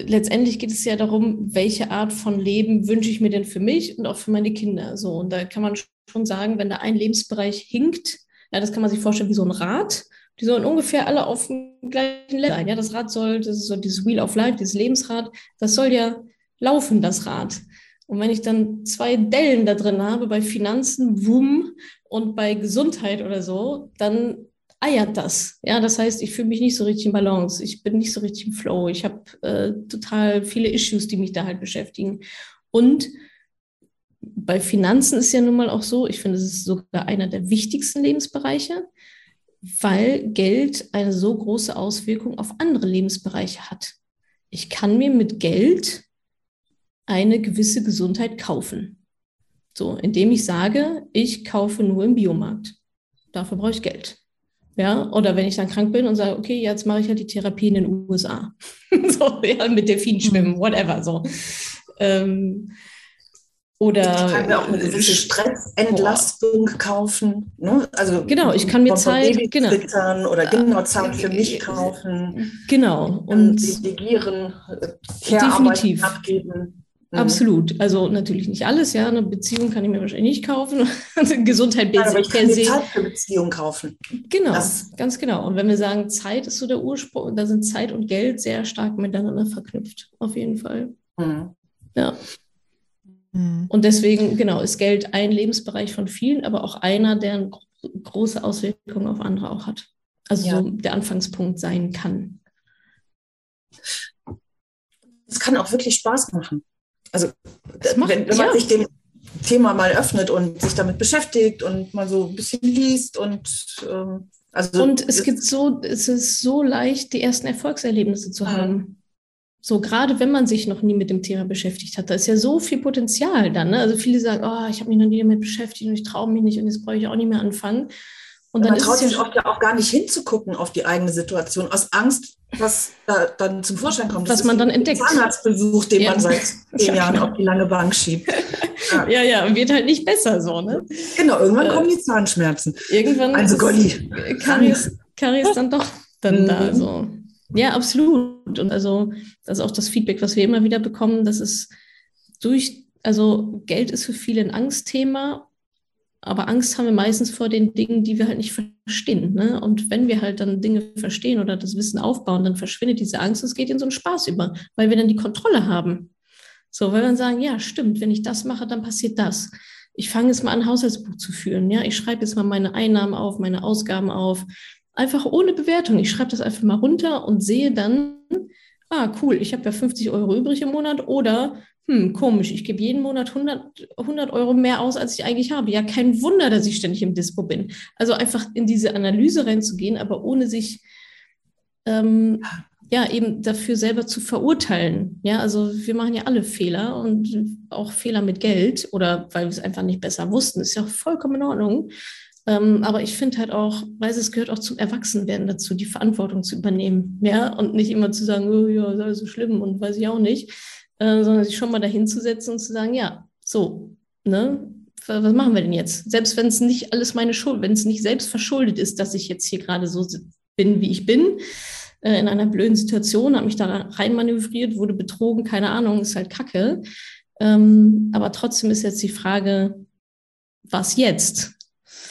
letztendlich geht es ja darum, welche Art von Leben wünsche ich mir denn für mich und auch für meine Kinder. So, und da kann man schon sagen, wenn da ein Lebensbereich hinkt, ja, das kann man sich vorstellen wie so ein Rad. Die sollen ungefähr alle auf dem gleichen Level sein. Ja, das Rad soll, das ist so dieses Wheel of Life, dieses Lebensrad, das soll ja laufen, das Rad. Und wenn ich dann zwei Dellen da drin habe, bei Finanzen, Wum und bei Gesundheit oder so, dann eiert das. Ja, das heißt, ich fühle mich nicht so richtig in Balance. Ich bin nicht so richtig im Flow. Ich habe äh, total viele Issues, die mich da halt beschäftigen. Und bei Finanzen ist ja nun mal auch so, ich finde, es ist sogar einer der wichtigsten Lebensbereiche, weil Geld eine so große Auswirkung auf andere Lebensbereiche hat. Ich kann mir mit Geld eine gewisse Gesundheit kaufen. So, indem ich sage, ich kaufe nur im Biomarkt. Dafür brauche ich Geld. Ja, oder wenn ich dann krank bin und sage, okay, jetzt mache ich halt die Therapie in den USA. so, ja, mit Delfinen schwimmen, mhm. whatever, so. Ähm, oder ich kann mir auch eine gewisse Stressentlastung kaufen. Ne? Also genau, ich kann mir Zeit genau. oder genau Zeit für mich kaufen. Genau und delegieren, definitiv abgeben. Mhm. Absolut. Also natürlich nicht alles, ja. Eine Beziehung kann ich mir wahrscheinlich nicht kaufen. Gesundheit ja, aber ich kann mir Zeit für Beziehung kaufen. Genau, das. ganz genau. Und wenn wir sagen, Zeit ist so der Ursprung, da sind Zeit und Geld sehr stark miteinander verknüpft, auf jeden Fall. Mhm. Ja. Mhm. Und deswegen, genau, ist Geld ein Lebensbereich von vielen, aber auch einer, der eine große Auswirkungen auf andere auch hat. Also ja. so der Anfangspunkt sein kann. Es kann auch wirklich Spaß machen. Also macht, wenn, wenn, man ja. sich dem Thema mal öffnet und sich damit beschäftigt und mal so ein bisschen liest und ähm, also und es gibt so, es ist so leicht, die ersten Erfolgserlebnisse zu haben. So, gerade wenn man sich noch nie mit dem Thema beschäftigt hat, da ist ja so viel Potenzial dann. Ne? Also viele sagen, oh, ich habe mich noch nie damit beschäftigt und ich traue mich nicht und jetzt brauche ich auch nicht mehr anfangen. Und dann man traut sich oft ja auch gar nicht hinzugucken auf die eigene Situation, aus Angst, was da dann zum Vorschein kommt. Was man dann entdeckt. Zahnarztbesuch, den ja. man seit zehn Jahren auf die lange Bank schiebt. Ja. ja, ja, wird halt nicht besser so, ne? Genau, irgendwann äh, kommen die Zahnschmerzen. Irgendwann also Golli. Karies, Karies dann doch dann mhm. da so. Ja, absolut. Und also das ist auch das Feedback, was wir immer wieder bekommen, dass es durch, also Geld ist für viele ein Angstthema aber Angst haben wir meistens vor den Dingen, die wir halt nicht verstehen. Ne? Und wenn wir halt dann Dinge verstehen oder das Wissen aufbauen, dann verschwindet diese Angst und es geht in so einen Spaß über, weil wir dann die Kontrolle haben. So, weil wir dann sagen, ja, stimmt, wenn ich das mache, dann passiert das. Ich fange jetzt mal an, Haushaltsbuch zu führen. Ja, ich schreibe jetzt mal meine Einnahmen auf, meine Ausgaben auf. Einfach ohne Bewertung. Ich schreibe das einfach mal runter und sehe dann, ah, cool, ich habe ja 50 Euro übrig im Monat oder hm, komisch, ich gebe jeden Monat 100, 100 Euro mehr aus, als ich eigentlich habe. Ja, kein Wunder, dass ich ständig im Dispo bin. Also einfach in diese Analyse reinzugehen, aber ohne sich ähm, ja eben dafür selber zu verurteilen. Ja, also wir machen ja alle Fehler und auch Fehler mit Geld oder weil wir es einfach nicht besser wussten, ist ja auch vollkommen in Ordnung. Ähm, aber ich finde halt auch, weil es gehört auch zum Erwachsenwerden dazu, die Verantwortung zu übernehmen. Ja, und nicht immer zu sagen, oh ja, ist alles so schlimm und weiß ich auch nicht äh, sondern sich schon mal dahin zu setzen und zu sagen, ja, so, ne, was machen wir denn jetzt? Selbst wenn es nicht alles meine Schuld, wenn es nicht selbst verschuldet ist, dass ich jetzt hier gerade so bin, wie ich bin, äh, in einer blöden Situation, habe mich da reinmanövriert, wurde betrogen, keine Ahnung, ist halt Kacke. Ähm, aber trotzdem ist jetzt die Frage, was jetzt?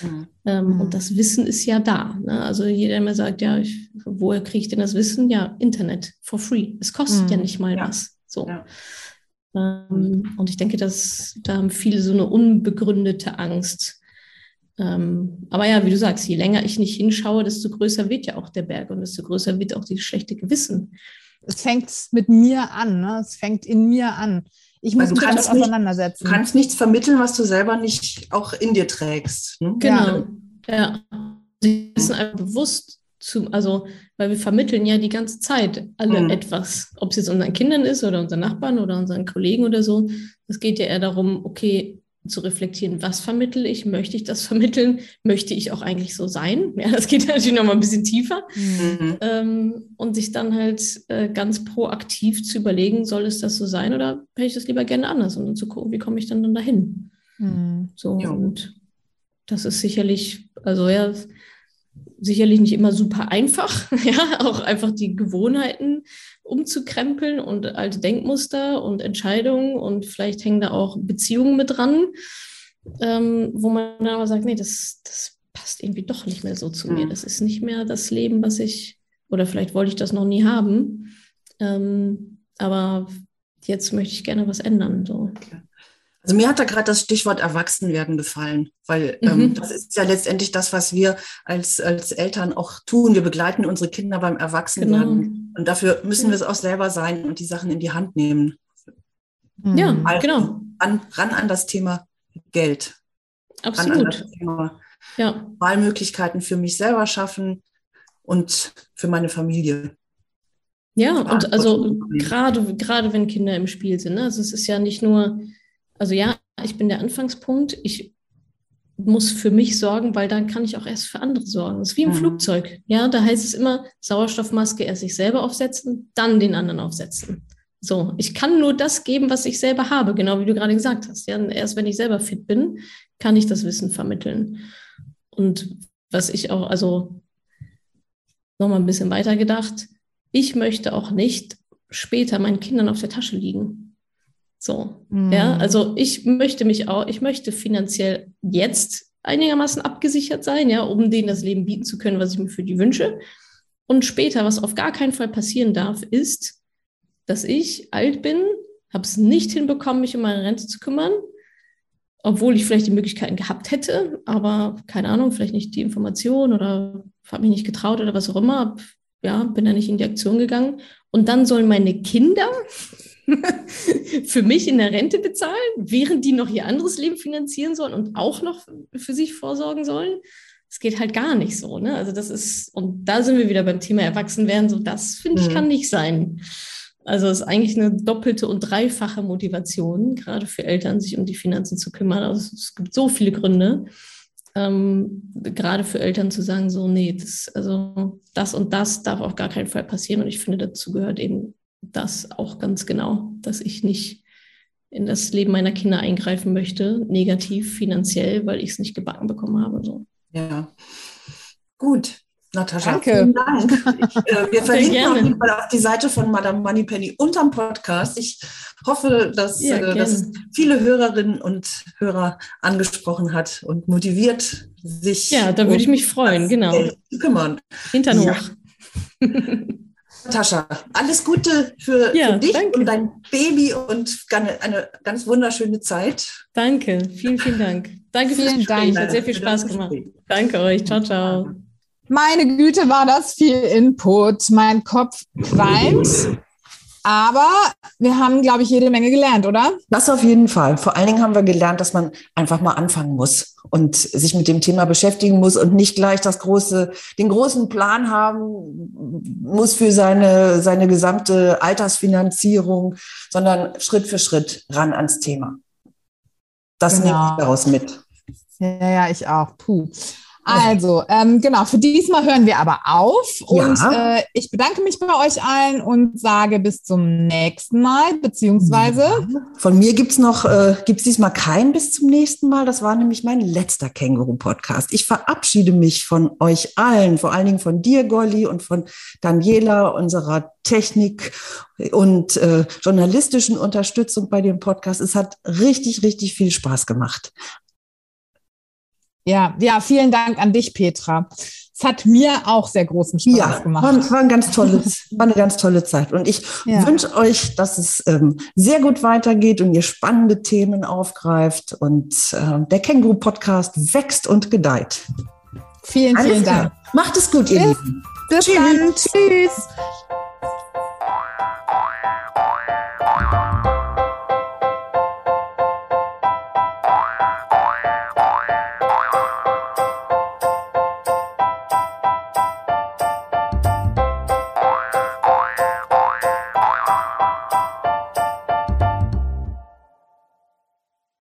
Mhm. Ähm, und das Wissen ist ja da. Ne? Also jeder immer sagt, ja, ich, woher kriege ich denn das Wissen? Ja, Internet, for free. Es kostet mhm. ja nicht mal ja. was. So. Ja. Ähm, und ich denke, dass da haben viele so eine unbegründete Angst. Ähm, aber ja, wie du sagst, je länger ich nicht hinschaue, desto größer wird ja auch der Berg und desto größer wird auch dieses schlechte Gewissen. Es fängt mit mir an, ne? es fängt in mir an. Ich muss mich damit auseinandersetzen. Du kannst nichts vermitteln, was du selber nicht auch in dir trägst. Ne? Genau, ja. ja. Sie wissen einfach bewusst, zu, also, weil wir vermitteln ja die ganze Zeit alle mhm. etwas, ob es jetzt unseren Kindern ist oder unseren Nachbarn oder unseren Kollegen oder so. Es geht ja eher darum, okay, zu reflektieren, was vermittle ich, möchte ich das vermitteln, möchte ich auch eigentlich so sein? Ja, das geht natürlich noch mal ein bisschen tiefer. Mhm. Ähm, und sich dann halt äh, ganz proaktiv zu überlegen, soll es das so sein oder hätte ich das lieber gerne anders und dann zu gucken, wie komme ich dann, dann dahin? Mhm. So, ja. und das ist sicherlich, also ja, sicherlich nicht immer super einfach, ja, auch einfach die Gewohnheiten umzukrempeln und alte Denkmuster und Entscheidungen und vielleicht hängen da auch Beziehungen mit dran, ähm, wo man dann aber sagt, nee, das, das passt irgendwie doch nicht mehr so zu mhm. mir. Das ist nicht mehr das Leben, was ich, oder vielleicht wollte ich das noch nie haben, ähm, aber jetzt möchte ich gerne was ändern. So. Okay. Also mir hat da gerade das Stichwort Erwachsenwerden gefallen, weil ähm, mhm. ähm, das ist ja letztendlich das, was wir als, als Eltern auch tun. Wir begleiten unsere Kinder beim Erwachsenwerden. Genau. Und dafür müssen ja. wir es auch selber sein und die Sachen in die Hand nehmen. Ja, also genau. Ran, ran an das Thema Geld. Absolut. Thema ja. Wahlmöglichkeiten für mich selber schaffen und für meine Familie. Ja, und also gerade, gerade wenn Kinder im Spiel sind. Ne? Also es ist ja nicht nur also ja, ich bin der Anfangspunkt. Ich muss für mich sorgen, weil dann kann ich auch erst für andere sorgen. Das ist wie im mhm. Flugzeug. Ja, da heißt es immer, Sauerstoffmaske erst sich selber aufsetzen, dann den anderen aufsetzen. So, ich kann nur das geben, was ich selber habe, genau wie du gerade gesagt hast. Ja, erst wenn ich selber fit bin, kann ich das Wissen vermitteln. Und was ich auch, also nochmal ein bisschen weiter gedacht, ich möchte auch nicht später meinen Kindern auf der Tasche liegen. So, mhm. ja, also ich möchte mich auch, ich möchte finanziell jetzt einigermaßen abgesichert sein, ja, um denen das Leben bieten zu können, was ich mir für die wünsche. Und später, was auf gar keinen Fall passieren darf, ist, dass ich alt bin, habe es nicht hinbekommen, mich um meine Rente zu kümmern, obwohl ich vielleicht die Möglichkeiten gehabt hätte, aber keine Ahnung, vielleicht nicht die Information oder habe mich nicht getraut oder was auch immer, ja, bin da nicht in die Aktion gegangen. Und dann sollen meine Kinder für mich in der Rente bezahlen, während die noch ihr anderes Leben finanzieren sollen und auch noch für sich vorsorgen sollen. Es geht halt gar nicht so. Ne? Also das ist, und da sind wir wieder beim Thema Erwachsenwerden, so das finde ich mhm. kann nicht sein. Also es ist eigentlich eine doppelte und dreifache Motivation, gerade für Eltern, sich um die Finanzen zu kümmern. Also es gibt so viele Gründe, ähm, gerade für Eltern zu sagen, so, nee, das, also das und das darf auf gar keinen Fall passieren. Und ich finde, dazu gehört eben das auch ganz genau, dass ich nicht in das Leben meiner Kinder eingreifen möchte, negativ, finanziell, weil ich es nicht gebacken bekommen habe. So. Ja, gut. Natascha, Danke. vielen Dank. Ich, äh, wir verlinken auf jeden Fall auf die Seite von Madame Moneypenny unterm Podcast. Ich hoffe, dass ja, äh, das viele Hörerinnen und Hörer angesprochen hat und motiviert, sich ja, da würde um ich mich freuen, genau. kümmern. Hintern ja. Natascha, alles Gute für, ja, für dich danke. und dein Baby und eine, eine, ganz wunderschöne Zeit. Danke, vielen, vielen Dank. Danke vielen fürs Gespräch, Dank. hat sehr viel Spaß gemacht. Danke euch, ciao, ciao. Meine Güte, war das viel Input. Mein Kopf qualmt. Aber wir haben, glaube ich, jede Menge gelernt, oder? Das auf jeden Fall. Vor allen Dingen haben wir gelernt, dass man einfach mal anfangen muss und sich mit dem Thema beschäftigen muss und nicht gleich das große, den großen Plan haben muss für seine, seine gesamte Altersfinanzierung, sondern Schritt für Schritt ran ans Thema. Das genau. nehme ich daraus mit. Ja, ja, ich auch. Puh. Also, ähm, genau, für diesmal hören wir aber auf. Und ja. äh, ich bedanke mich bei euch allen und sage bis zum nächsten Mal, beziehungsweise. Von mir gibt es noch, äh, gibt es diesmal kein bis zum nächsten Mal. Das war nämlich mein letzter Känguru-Podcast. Ich verabschiede mich von euch allen, vor allen Dingen von dir, Golli, und von Daniela, unserer Technik und äh, journalistischen Unterstützung bei dem Podcast. Es hat richtig, richtig viel Spaß gemacht. Ja, ja, vielen Dank an dich, Petra. Es hat mir auch sehr großen Spaß ja, gemacht. War, war, ein ganz tolles, war eine ganz tolle Zeit. Und ich ja. wünsche euch, dass es ähm, sehr gut weitergeht und ihr spannende Themen aufgreift und äh, der Känguru-Podcast wächst und gedeiht. Vielen, Alles vielen Dank. Macht es gut, ihr Lieben. Bis Tschüss. dann. Tschüss.